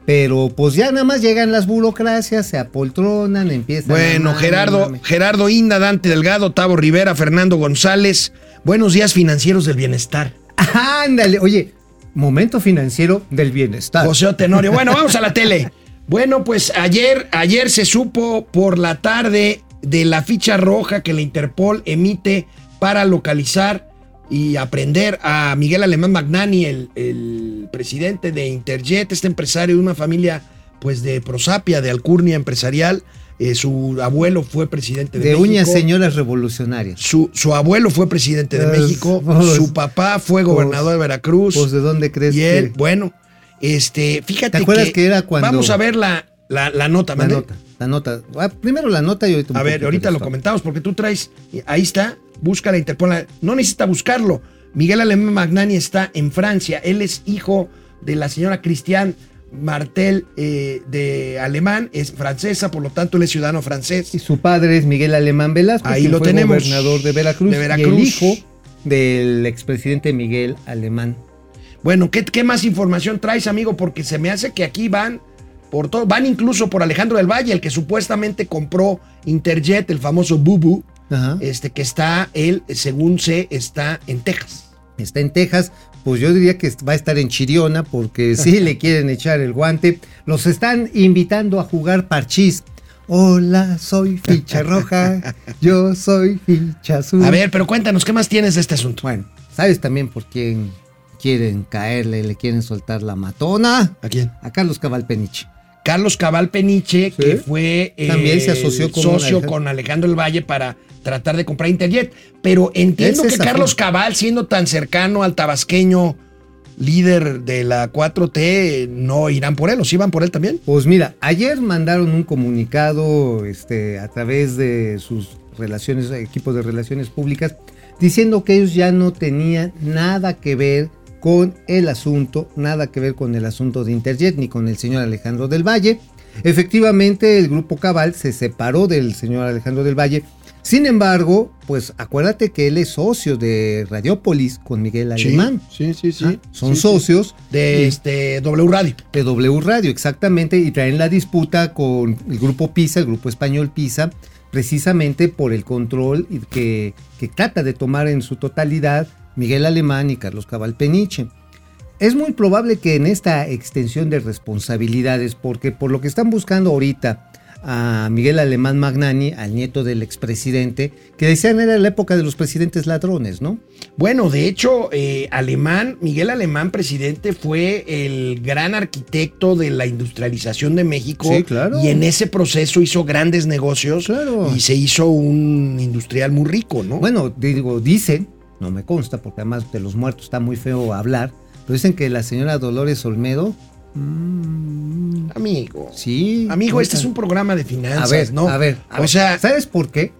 Pero pues ya nada más llegan las burocracias, se apoltronan, empiezan a Bueno, mame, Gerardo, mame. Gerardo Inda, Dante Delgado, Tavo Rivera, Fernando González. Buenos días financieros del bienestar. Ándale, oye, momento financiero del bienestar. José Tenorio. Bueno, vamos a la tele. Bueno, pues ayer, ayer se supo por la tarde de la ficha roja que la Interpol emite para localizar y aprender a Miguel Alemán Magnani, el, el presidente de Interjet, este empresario de una familia pues de prosapia, de alcurnia empresarial. Eh, su abuelo fue presidente de, de México. uñas señoras revolucionarias. Su, su abuelo fue presidente de Pues, México, pues, su papá fue gobernador de Veracruz. Pues de dónde crees y él, que bueno, este, fíjate ¿Te acuerdas que era cuando- Vamos a ver la, la, la nota, la nota, la nota. Ah, primero la nota y ahorita A ver, ahorita lo comentamos porque tú traes, ahí está, busca la Interpol. No necesita buscarlo. Miguel Alemán Magnani está en Francia. Él es hijo de la señora Cristian Martel eh, de Alemán, es francesa, por lo tanto él es ciudadano francés. Y su padre es Miguel Alemán Velasco, Ahí lo fue tenemos. gobernador de Veracruz, De Veracruz. y el hijo del expresidente Miguel Alemán. Bueno, ¿qué, qué más información traes, amigo? Porque se me hace que aquí van por todo, van incluso por Alejandro del Valle, el que supuestamente compró Interjet, el famoso Bubu, Ajá. este que está, él, según sé, está en Texas. Está en Texas, pues yo diría que va a estar en Chiriona porque sí le quieren echar el guante. Los están invitando a jugar parchís. Hola, soy ficha roja, yo soy ficha azul. A ver, pero cuéntanos, ¿qué más tienes de este asunto? Bueno, ¿sabes también por quién quieren caerle, le quieren soltar la matona? ¿A quién? A Carlos Cabal Peniche. Carlos Cabal Peniche, Sí. que fue eh, También se asoció con socio Alejandro. con Alejandro del Valle para tratar de comprar Interjet. Pero entiendo que Carlos. Cabal, siendo tan cercano al tabasqueño líder de la 4T, no irán por él, o sí van por él también. Pues mira, ayer mandaron un comunicado este, a través de sus relaciones, equipos de relaciones públicas, diciendo que ellos ya no tenían nada que ver con el asunto, nada que ver con el asunto de Interjet ni con el señor Alejandro del Valle. Efectivamente, el grupo Cabal se separó del señor Alejandro del Valle. Sin embargo, pues acuérdate que él es socio de Radiopolis con Miguel Alemán. Sí, sí, sí. Ah, Son Sí, sí. socios De este W Radio. de W Radio, exactamente, y traen la disputa con el grupo PISA, el grupo español PISA, precisamente por el control que, que trata de tomar en su totalidad Miguel Alemán y Carlos Cabal Peniche. Es muy probable que en esta extensión de responsabilidades, porque por lo que están buscando ahorita a Miguel Alemán Magnani, al nieto del expresidente, que decían era la época de los presidentes ladrones, ¿no? Bueno, de hecho, eh, Alemán, Miguel Alemán, presidente, fue el gran arquitecto de la industrialización de México. Sí, claro. Y en ese proceso hizo grandes negocios. Claro. Y se hizo un industrial muy rico, ¿no? Bueno, digo, dicen, no me consta, porque además de los muertos está muy feo hablar, pero dicen que la señora Dolores Olmedo. Mm, amigo. sí. Amigo, este es un programa de A finanzas, ver, ¿no? a ver, a o ver, sea, ¿sabes por qué?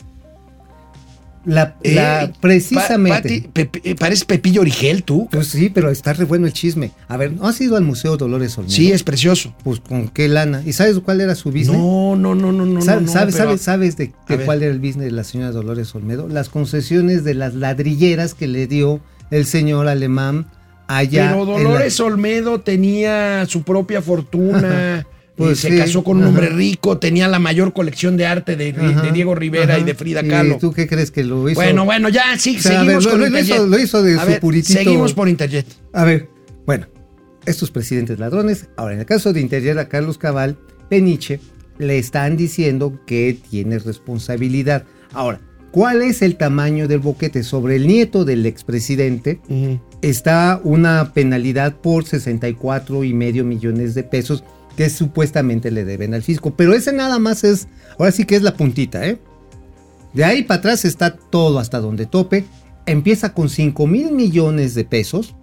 La, eh, la- Pa- precisamente. Pati, Pepe- eh, pareces Pepillo Origel, tú. pues sí, pero está re bueno el chisme. A ver, ¿no has ido al Museo Dolores Olmedo? Sí, es precioso. Pues con qué lana. ¿Y sabes cuál era su business? No, no, no, no, no. ¿Sabes, no, sabes, pero- sabes, sabes de, de ver. cuál era el business de la señora Dolores Olmedo? Las concesiones de las ladrilleras que le dio el señor alemán allá. Pero la- Dolores Olmedo tenía su propia fortuna. Pues sí, se casó con un hombre rico, tenía la mayor colección de arte de, Diego Rivera ajá. y de Frida ¿Y Kahlo. tú qué crees que lo hizo? Bueno, bueno, ya, sí, O sea, a seguimos ver, con lo- Interjet. hizo- lo hizo de A su ver, puritito- Seguimos por Interjet. A ver, bueno, estos presidentes ladrones, ahora en el caso de Interior a Carlos Cabal, Peniche, le están diciendo que tiene responsabilidad. Ahora, ¿cuál es el tamaño del boquete? Sobre el nieto del expresidente está una penalidad por 64 y medio millones de pesos que supuestamente le deben al fisco. Pero ese nada más es, ahora sí que es la puntita, ¿eh? De ahí para atrás está todo hasta donde tope. Empieza con 5 mil millones de pesos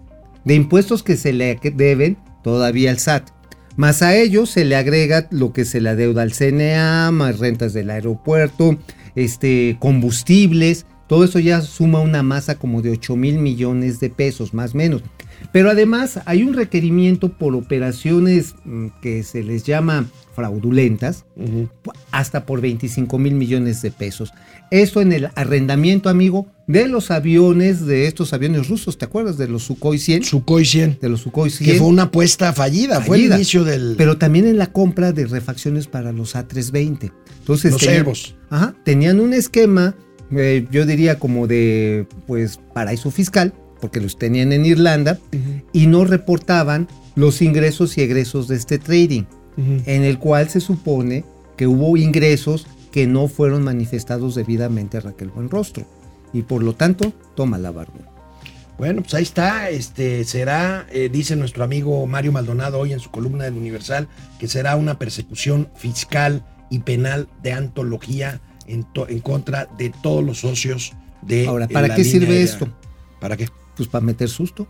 de impuestos que se le deben todavía al SAT. Más a ello se le agrega lo que se le adeuda al CNA, más rentas del aeropuerto, este, combustibles. Todo eso ya suma una masa como de 8 mil millones de pesos, más o menos. Pero además hay un requerimiento por operaciones mm, que se les llama fraudulentas, hasta por 25 mil millones de pesos. Esto en el arrendamiento, amigo, de los aviones, de estos aviones rusos, ¿te acuerdas? De los Sukhoi 100. Sukhoi 100. De los Sukhoi 100. Que fue una apuesta fallida, fue el Fallida. inicio del... Pero también en la compra de refacciones para los A320. Entonces, Los tenían-. Ajá, tenían un esquema, eh, yo diría como de, pues, paraíso fiscal, porque los tenían en Irlanda, y no reportaban los ingresos y egresos de este trading, en el cual se supone que hubo ingresos que no fueron manifestados debidamente a Raquel Buenrostro. Y por lo tanto, toma la barba. Bueno, pues ahí está, este será, eh, dice nuestro amigo Mario Maldonado hoy en su columna del Universal, que será una persecución fiscal y penal de antología en, to- en contra de todos los socios de Ahora, ¿para la qué línea sirve aérea. esto? ¿Para qué? Pues para meter susto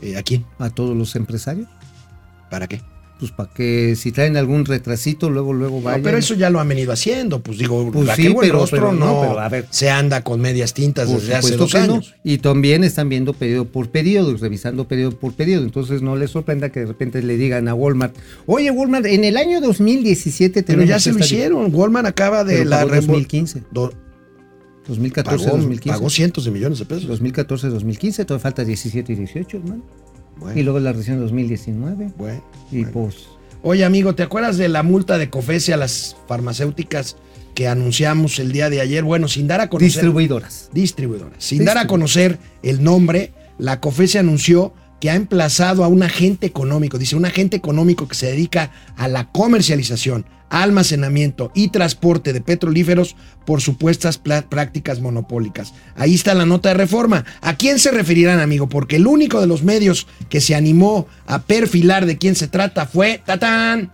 Eh, ¿A quién? a todos los empresarios. ¿Para qué? Pues para que si traen algún retrasito, luego, luego No, vayan. pero eso ya lo han venido haciendo. Pues digo, Pues Raquel sí, pero- pero no, no, pero a ver. se anda con medias tintas desde hace dos no. años. Y también están viendo periodo por periodo, revisando periodo por periodo. Entonces no les sorprenda que de repente le digan a Walmart, oye Walmart, en el año 2017 Pero ya se lo hicieron. Walmart acaba de Pero la pagó revol- 2015, do- 2014, pagó, 2015. pagó cientos de millones de pesos. 2014, 2015, todavía falta 17 y 18, hermano. Bueno, Y luego la recesión 2019. bueno, Y bueno. pues, Oye, amigo, ¿te acuerdas de la multa de COFESE a las farmacéuticas que anunciamos el día de ayer? Bueno, sin dar a conocer. distribuidoras. distribuidoras. Sin dar a conocer el nombre, la COFESE anunció que ha emplazado a un agente económico, dice un agente económico que se dedica a la comercialización, almacenamiento y transporte de petrolíferos por supuestas prácticas monopólicas. Ahí está la nota de reforma. ¿A quién se referirán, amigo? Porque el único de los medios que se animó a perfilar de quién se trata fue ¡Tatán!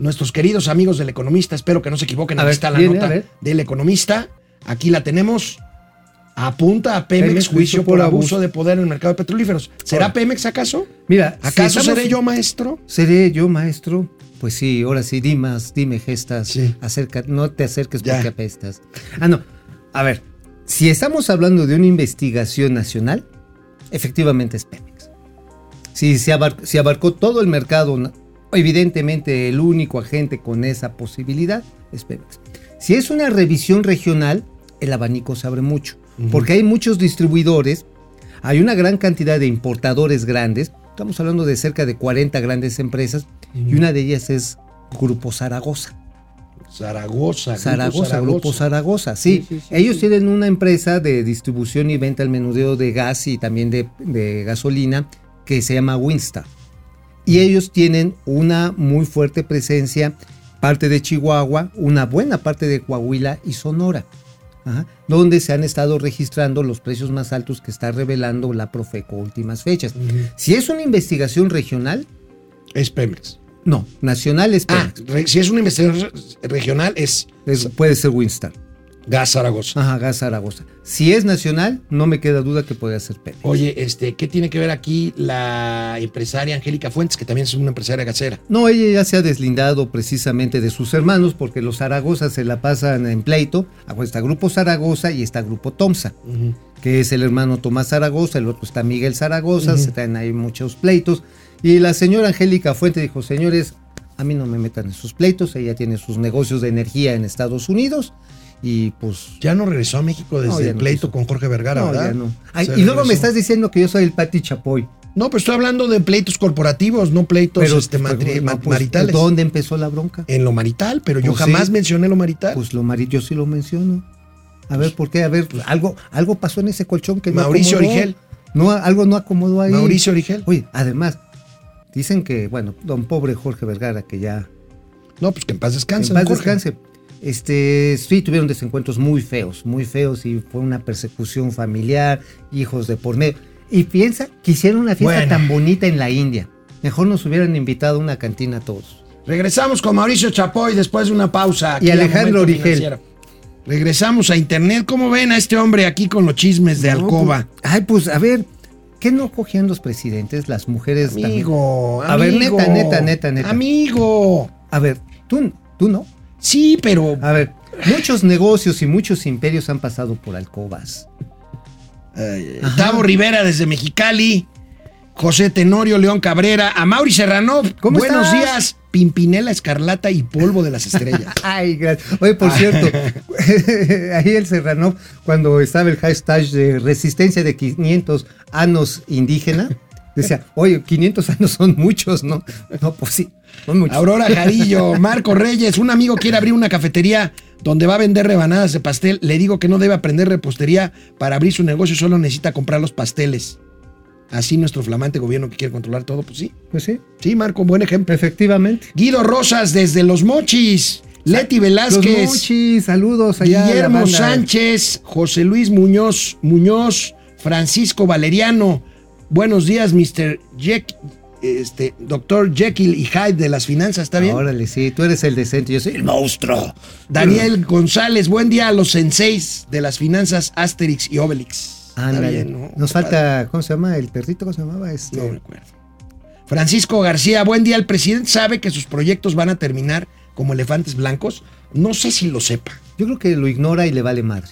Nuestros queridos amigos del Economista. Espero que no se equivoquen. A Aquí ver, está la viene, nota del Economista. Aquí la tenemos. Apunta a Pemex, Pemex, juicio por abuso de poder en el mercado de petrolíferos. ¿Será Ahora. Pemex acaso? Mira, si ¿Acaso estamos- seré yo maestro? ¿Seré yo maestro? Pues sí, ahora sí, di más, dime gestas, Sí. acerca, no te acerques Ya. porque apestas. Ah, no, a ver, si estamos hablando de una investigación nacional, efectivamente es Pemex. Si se abar- si abarcó todo el mercado, evidentemente el único agente con esa posibilidad es Pemex. Si es una revisión regional, el abanico se abre mucho, porque hay muchos distribuidores, hay una gran cantidad de importadores grandes, estamos hablando de cerca de 40 grandes empresas, y una de ellas es Grupo Zaragoza. Zaragoza. Grupo Zaragoza, Grupo Zaragoza, sí. Sí, sí, sí, Ellos tienen una empresa de distribución y venta al menudeo de gas y también de, de gasolina que se llama Winstar. Y ellos tienen una muy fuerte presencia, parte de Chihuahua, una buena parte de Coahuila y Sonora, ajá, donde se han estado registrando los precios más altos que está revelando la Profeco últimas fechas. Si es una investigación regional, Es Pemex. no, nacional es Ah, Pemex. re- si es una investigación regional, es Es- puede ser Winstar. Gas Zaragoza. Ajá, Gas Zaragoza. Si es nacional, no me queda duda que puede ser Pemex. Oye, este, ¿qué tiene que ver aquí la empresaria Angélica Fuentes, que también es una empresaria gasera? No, ella ya se ha deslindado precisamente de sus hermanos porque los Zaragozas se la pasan en pleito. Está Grupo Zaragoza y está Grupo Tomsa, que es el hermano Tomás Zaragoza, el otro está Miguel Zaragoza, se traen ahí muchos pleitos. Y la señora Angélica Fuente dijo, señores, a mí no me metan en sus pleitos, ella tiene sus negocios de energía en Estados Unidos y pues... Ya no regresó a México desde No, el no pleito con Jorge Vergara, No, ¿verdad? ya no. Ay, y luego me estás diciendo que yo soy el Pati Chapoy. No, pero estoy hablando de pleitos corporativos, no pleitos este, no, ma- pues, maritales. ¿Dónde empezó la bronca? En lo marital, pero yo Pues jamás sí. mencioné lo marital. Pues lo mari- yo sí lo menciono. A ver, ¿por qué? A ver, pues, algo, algo pasó en ese colchón que no Mauricio acomodó. Origel. No, algo no acomodó ahí. Mauricio Origel. Oye, además, dicen que, bueno, don pobre Jorge Vergara, que ya No, pues que en paz descanse. en paz Jorge. descanse. Este, sí, tuvieron desencuentros muy feos, muy feos, y fue una persecución familiar, hijos de por medio. Y piensa que hicieron una fiesta Bueno. tan bonita en la India. Mejor nos hubieran invitado a una cantina a todos. Regresamos con Mauricio Chapoy después de una pausa. aquí Y Alejandro Origel. Regresamos a internet. ¿Cómo ven a este hombre aquí con los chismes de No, Alcoba? pues, ay, pues a ver, ¿qué no cogían los presidentes, las mujeres también? Amigo, A ver, neta, neta, neta, neta. Amigo. A ver, tú, tú no. Sí, pero A ver, muchos negocios y muchos imperios han pasado por alcobas. Eh, Tavo Rivera desde Mexicali, José Tenorio León Cabrera, a Mauri Serrano, ¿Cómo buenos estás? días, Pimpinela Escarlata y Polvo de las Estrellas. Ay, gracias. Oye, por cierto, ahí el Serrano, cuando estaba el hashtag de resistencia de 500 años indígena, decía, oye, 500 años son muchos, ¿no? No, pues sí, son muchos. Aurora Jarillo, Marco Reyes, un amigo quiere abrir una cafetería donde va a vender rebanadas de pastel. Le digo que no debe aprender repostería para abrir su negocio, solo necesita comprar los pasteles. Así nuestro flamante gobierno que quiere controlar todo, pues sí. Pues sí, Sí, Marco, buen ejemplo. efectivamente. Guido Rosas desde Los Mochis, Leti Los Velázquez, mochis, saludos allá. a la Guillermo banda. Sánchez, José Luis Muñoz, Muñoz, Francisco Valeriano. Buenos días, Mr. Jeck, este, Dr. Jekyll y Hyde de las finanzas, ¿está bien? Órale, sí, tú eres el decente, yo soy el monstruo. Daniel González, buen día a los senseis de las finanzas Asterix y Obelix. Está bien, ¿no? Nos falta, ¿cómo se llama? El perrito, ¿cómo se llamaba? Este. No me acuerdo. Francisco García, buen día. ¿El presidente sabe que sus proyectos van a terminar como elefantes blancos? No sé si lo sepa. Yo creo que lo ignora y le vale madre.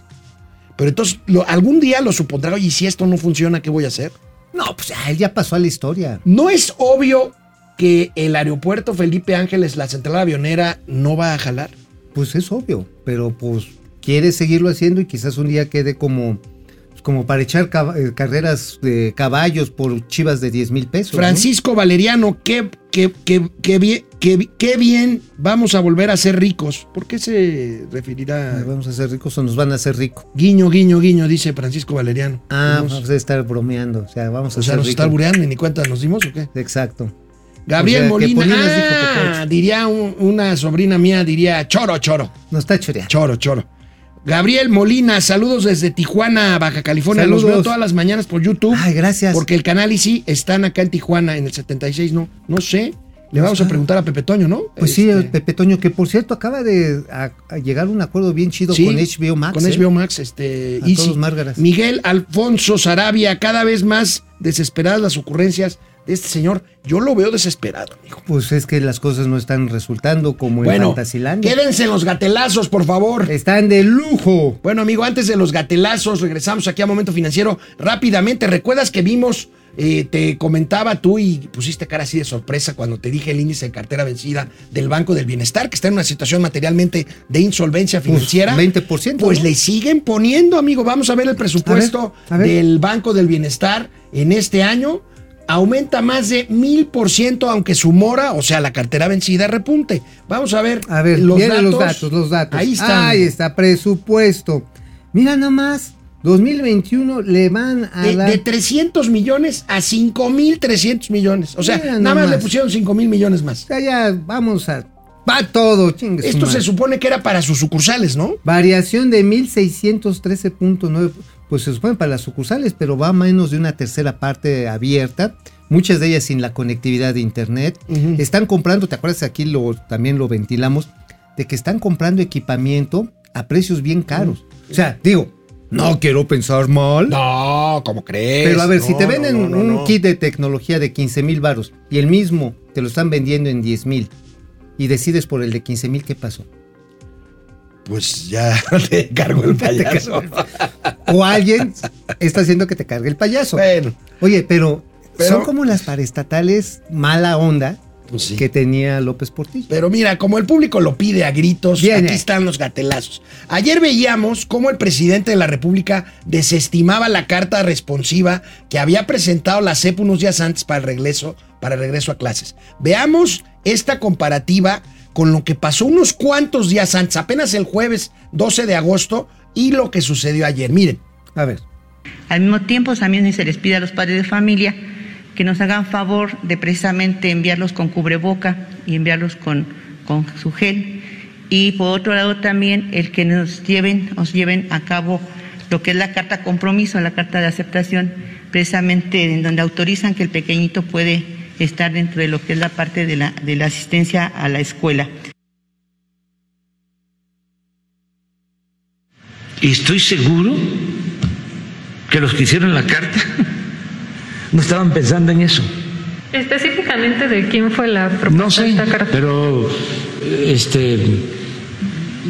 Pero entonces, lo- algún día lo supondrá, oye, y si esto no funciona, ¿qué voy a hacer? No, pues ya, él ya pasó a la historia. ¿No es obvio que el aeropuerto Felipe Ángeles, la central avionera, no va a jalar? Pues es obvio, pero pues quiere seguirlo haciendo y quizás un día quede como, como para echar eh, carreras de caballos por chivas de 10 mil pesos. ¿no? Francisco Valeriano, qué, qué, qué, qué bien, qué, bien vamos a volver a ser ricos. ¿Por qué se referirá? Ay, Vamos a ser ricos o nos van a hacer ricos. Guiño, guiño, guiño, dice Francisco Valeriano. Ah, Vamos- vamos a estar bromeando. O sea, vamos a o sea, ser nos ricos. está albureando y ni cuenta nos dimos o qué. Exacto. Gabriel O sea, que Molina, Polinas dijo que ah, diría un- una sobrina mía, diría choro, choro, No está choreando. choro, choro. Gabriel Molina, saludos desde Tijuana, Baja California. Los Saludos. veo todas las mañanas por YouTube. Ay, gracias. Porque el canal y sí están acá en Tijuana, en el 76, ¿no? No sé. Le vamos a preguntar a Pepe Toño, ¿no? Pues sí, Este, Pepe Toño, que por cierto acaba de a- a llegar a un acuerdo bien chido sí, con HBO Max. Con ¿eh? HBO Max, este. A Easy. todos. Miguel Alfonso Sarabia, cada vez más desesperadas las ocurrencias este señor. Yo lo veo desesperado, amigo. Pues es que las cosas no están resultando como en Bueno, Fantasilandia. quédense en los gatelazos, por favor. Están de lujo. Bueno, amigo, antes de los gatelazos, regresamos aquí a Momento Financiero rápidamente. ¿Recuerdas que vimos, eh, te comentaba tú y pusiste cara así de sorpresa cuando te dije el índice de cartera vencida del Banco del Bienestar, que está en una situación materialmente de insolvencia financiera? 20%, Pues ¿no? le siguen poniendo, amigo. Vamos a ver el presupuesto a ver. del Banco del Bienestar en este año. Aumenta más de mil por ciento, aunque su mora, o sea, la cartera vencida, repunte. Vamos a ver, A ver, los, datos. los datos, los datos. Ahí está. Ahí está, presupuesto. Mira nada más, 2021 le van a De, dar... de 300 millones a 5 mil 300 millones. O sea, Mira nada más le pusieron 5 mil millones más. O sea, ya vamos a... Va todo, chingue su Esto se supone que era para sus sucursales, ¿no? Variación de 1613.9, pues se supone para las sucursales, pero va a menos de una tercera parte abierta, muchas de ellas sin la conectividad de internet. Están comprando, ¿te acuerdas? Aquí lo, también lo ventilamos, de que están comprando equipamiento a precios bien caros. O sea, digo, no quiero pensar mal. No, ¿cómo crees? Pero a ver, si te venden no, no, un kit de tecnología de 15 mil varos y el mismo te lo están vendiendo en 10 mil y decides por el de 15 mil, ¿qué pasó? Pues ya te cargo el payaso. O alguien está haciendo que te cargue el payaso. bueno, Oye, pero, Pero- son como las paraestatales mala onda pues sí. que tenía López Portillo. Pero mira, como el público lo pide a gritos, aquí están los gatelazos. Ayer veíamos cómo el presidente de la República desestimaba la carta responsiva que había presentado la CEP unos días antes para el regreso, para el regreso a clases. Veamos esta comparativa con lo que pasó unos cuantos días antes, apenas el jueves 12 de agosto, y lo que sucedió ayer. Miren. A ver, Al mismo tiempo, también se les pide a los padres de familia que nos hagan favor de precisamente enviarlos con cubreboca y enviarlos con, con su gel. Y por otro lado también el que nos lleven, lleven a cabo lo que es la carta compromiso, la carta de aceptación, precisamente en donde autorizan que el pequeñito puede estar dentro de lo que es la parte de la, de la asistencia a la escuela. Y estoy seguro que los que hicieron la carta no estaban pensando en eso. Específicamente de quién fue la propuesta No sé, de esta carta. pero este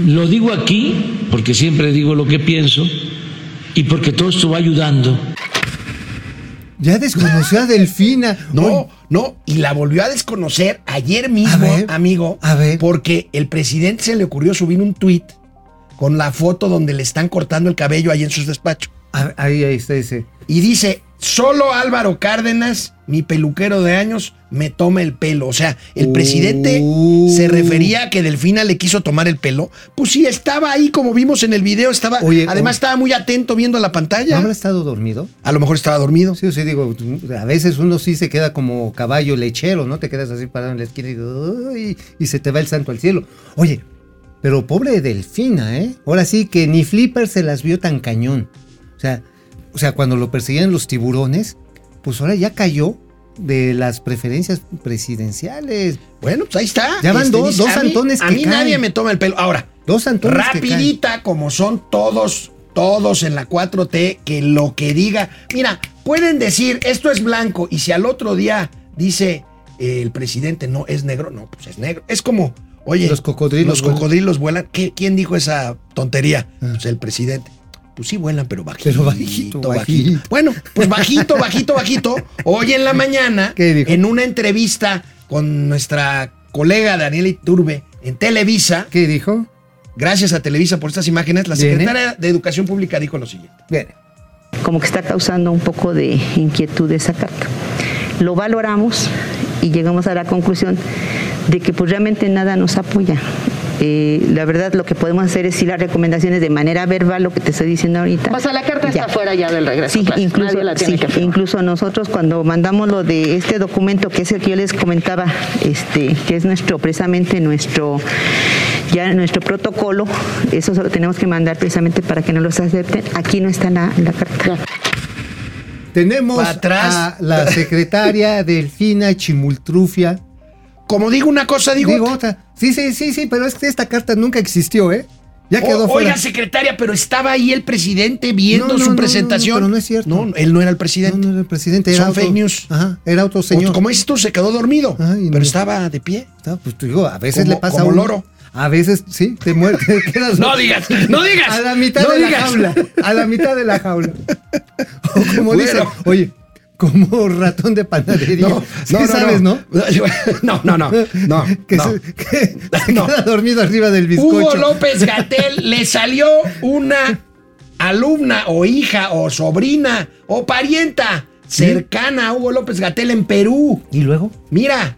lo digo aquí porque siempre digo lo que pienso y porque todo esto va ayudando ya desconoció a Delfina. No, Oye, no, y la volvió a desconocer ayer mismo, A ver, amigo. a ver. Porque el presidente se le ocurrió subir un tuit con la foto donde le están cortando el cabello ahí en su despacho. a- ahí, ahí está ese. Y dice, solo Álvaro Cárdenas, mi peluquero de años, me toma el pelo. O sea, el presidente Uh. se refería a que Delfina le quiso tomar el pelo. Pues sí, estaba ahí, como vimos en el video, estaba, Oye, además oye. estaba muy atento viendo la ¿No pantalla. habrá estado dormido? A lo mejor estaba dormido. Sí, sea, digo, a veces uno sí se queda como caballo lechero, ¿no? Te quedas así parado en la esquina y, y se te va el santo al cielo. Oye, pero pobre Delfina, ¿eh? Ahora sí que ni Flipper se las vio tan cañón. O sea, o sea, cuando lo perseguían los tiburones, pues ahora ya cayó de las preferencias presidenciales. Bueno, pues ahí está. Ya van dos- dos a mí- Antones A que mí caen. nadie me toma el pelo. Ahora, Dos Antones que caen. rapidita, como son todos, todos en la 4T, que lo que diga. Mira, pueden decir esto es blanco y si al otro día dice eh, el presidente no es negro. No, pues es negro. Es como, oye, Los cocodrilos los vuelan. cocodrilos vuelan. ¿Qué- ¿Quién dijo esa tontería? Ah. Pues el presidente. Pues sí vuelan, pero bajito. Pero bajito, bajito. Bueno, pues bajito, bajito, bajito. Hoy en la mañana, en una entrevista con nuestra colega Daniela Iturbe en Televisa, ¿Qué dijo? gracias a Televisa por estas imágenes, la Viene. secretaria de Educación Pública dijo lo siguiente. Bien. como que está causando un poco de inquietud esa carta. Lo valoramos y llegamos a la conclusión de que pues realmente nada nos apoya. Eh, la verdad lo que podemos hacer es ir las recomendaciones de manera verbal, lo que te estoy diciendo ahorita. O sea, la carta Ya. está fuera ya del regreso. Sí, incluso, Nadie la tiene sí, que incluso nosotros cuando mandamos lo de este documento, que es el que yo les comentaba, este, que es nuestro, precisamente nuestro, ya nuestro protocolo, eso solo tenemos que mandar precisamente para que nos los acepten. Aquí no está la, la carta. Tenemos atrás. a la secretaria Delfina Chimultrufia. Como digo una cosa, digo, Digo otra. Sí, sí, sí, sí, pero es que esta carta nunca existió, ¿eh? Ya quedó O- fuera. Oiga, secretaria, pero estaba ahí el presidente viendo No, no, su no, presentación. no, pero no es cierto. No, él no era el No, presidente. no era el presidente, era Son otro. fake news. Ajá, era otro señor. Como dices tú, se quedó dormido. Ay, pero no. estaba de pie. Está, pues digo, a veces Como- le pasa como a uno. loro. A veces, sí, te mueres, te quedas. No digas, no digas. A la mitad no de digas. la jaula. A la mitad de la jaula. O como Bueno. dicen, oye, como ratón de panadería. No, Sí no, no, sabes, ¿no? No, no, no. No, que no. se, que se No. queda dormido arriba del bizcocho. Hugo López Gatel le salió una alumna o hija o sobrina o parienta cercana a Hugo López Gatel en Perú. ¿Y luego? Mira,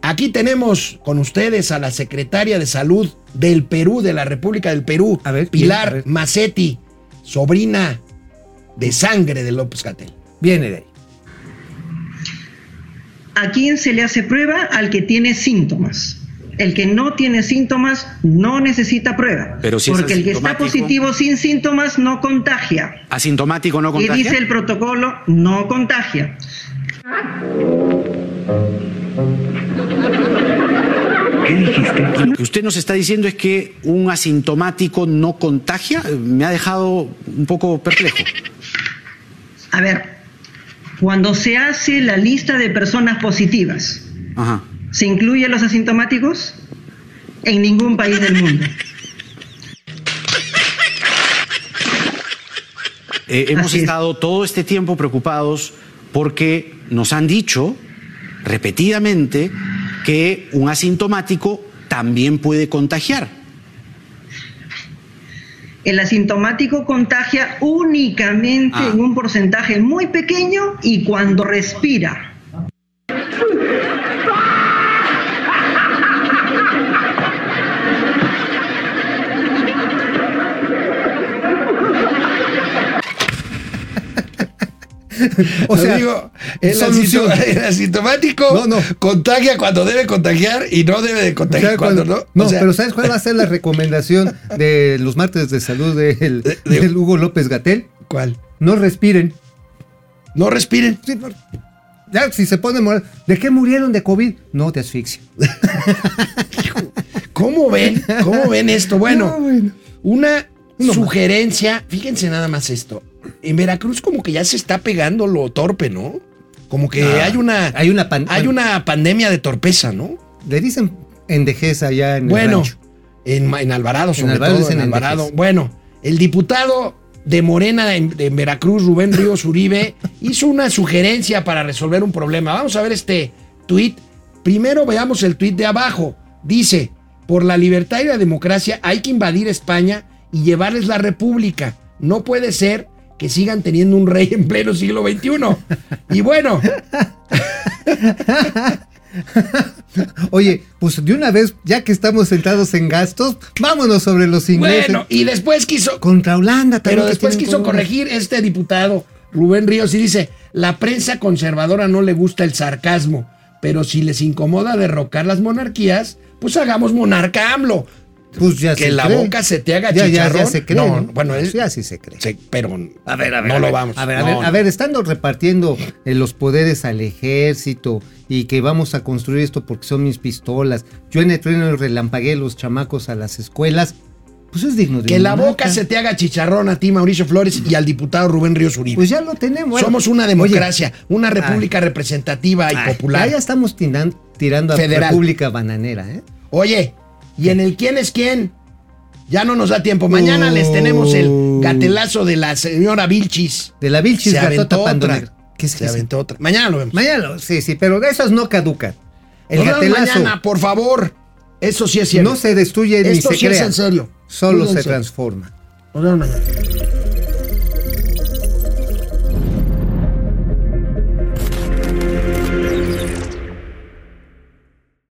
aquí tenemos con ustedes a la secretaria de salud del Perú, de la República del Perú, A ver, Pilar bien, a ver. Macetti, sobrina de sangre de López Gatel. Viene de ahí. ¿A quién se le hace prueba? Al que tiene síntomas. El que no tiene síntomas no necesita prueba. Pero si es porque el que está positivo sin síntomas no contagia. Asintomático no Y contagia. dice el protocolo, no contagia. Y lo que usted nos está diciendo es que un asintomático no contagia. Me ha dejado un poco perplejo. A ver, cuando se hace la lista de personas positivas, Ajá. ¿se incluyen los asintomáticos? En ningún país del mundo. Eh, hemos Así es. estado todo este tiempo preocupados porque nos han dicho repetidamente que un asintomático también puede contagiar. El asintomático contagia únicamente Ah. en un porcentaje muy pequeño y cuando respira. O sea, digo, el, solución. el asintomático No, no. contagia cuando debe contagiar y no debe de O contagiar sea, cuando cuando- no. no, O sea, pero ¿sabes cuál va a ser la recomendación de los martes de salud del, De- de- del Hugo López Gatel? ¿Cuál? No respiren. No respiren. Sí, Ya, si se pone moral. ¿De qué murieron de COVID? No, de asfixia. ¿Cómo ven? ¿Cómo ven esto? Bueno, No, bueno. una sugerencia. Fíjense nada más esto. En Veracruz como que ya se está pegando lo torpe, ¿no? Como que Ah, hay una hay una hay una pandemia de torpeza, ¿no? Le dicen endejez allá en el Bueno, rancho. en, en Alvarado, sobre Alvarado todo, en Alvarado. endejez. Bueno, el diputado de Morena en, en Veracruz, Rubén Ríos Uribe, hizo una sugerencia para resolver un problema. Vamos a ver este tuit. Primero veamos el tuit de abajo. Dice, por la libertad y la democracia hay que invadir España y llevarles la república. No puede ser que sigan teniendo un rey en pleno siglo XXI. Y bueno, Oye, pues de una vez, ya que estamos sentados en gastos, vámonos sobre los ingleses. bueno, y después quiso, Contra Holanda también. Pero después quiso corregir este diputado Rubén Ríos y dice, la prensa conservadora no le gusta el sarcasmo, pero si les incomoda derrocar las monarquías, pues hagamos monarca AMLO. Pues ya que se la cree. boca se te haga Ya, ya, chicharrón. ya se cree. No, ¿no? bueno, él- ya sí se cree. Sí, pero A ver, a ver. no a lo vamos. A ver, a ver, no. a ver, estando repartiendo eh, los poderes al ejército y que vamos a construir esto porque son mis pistolas. Yo en el tren relampagué los chamacos a las escuelas. Pues es digno de Que la boca marca. se te haga chicharrón a ti, Mauricio Flores, y al diputado Rubén Ríos Uribe. Pues ya lo tenemos. Somos una Oye, democracia, una república representativa y ay, popular. Ya, ya estamos tiran- tirando a Federal. República Bananera, ¿eh? Oye, y en el quién es quién, ya no nos da tiempo. Mañana les tenemos el Uh. gatelazo de la señora Vilchis. De la Vilchis Se aventó otra. ¿Qué es Se eso? aventó otra. Mañana lo vemos. Mañana, lo- sí, sí, pero esas no caducan. El Nos gatelazo mañana, por favor. Eso sí es cierto. no se destruye ni Esto se sí crea. es en serio. Solo se transforma. Nos vemos mañana.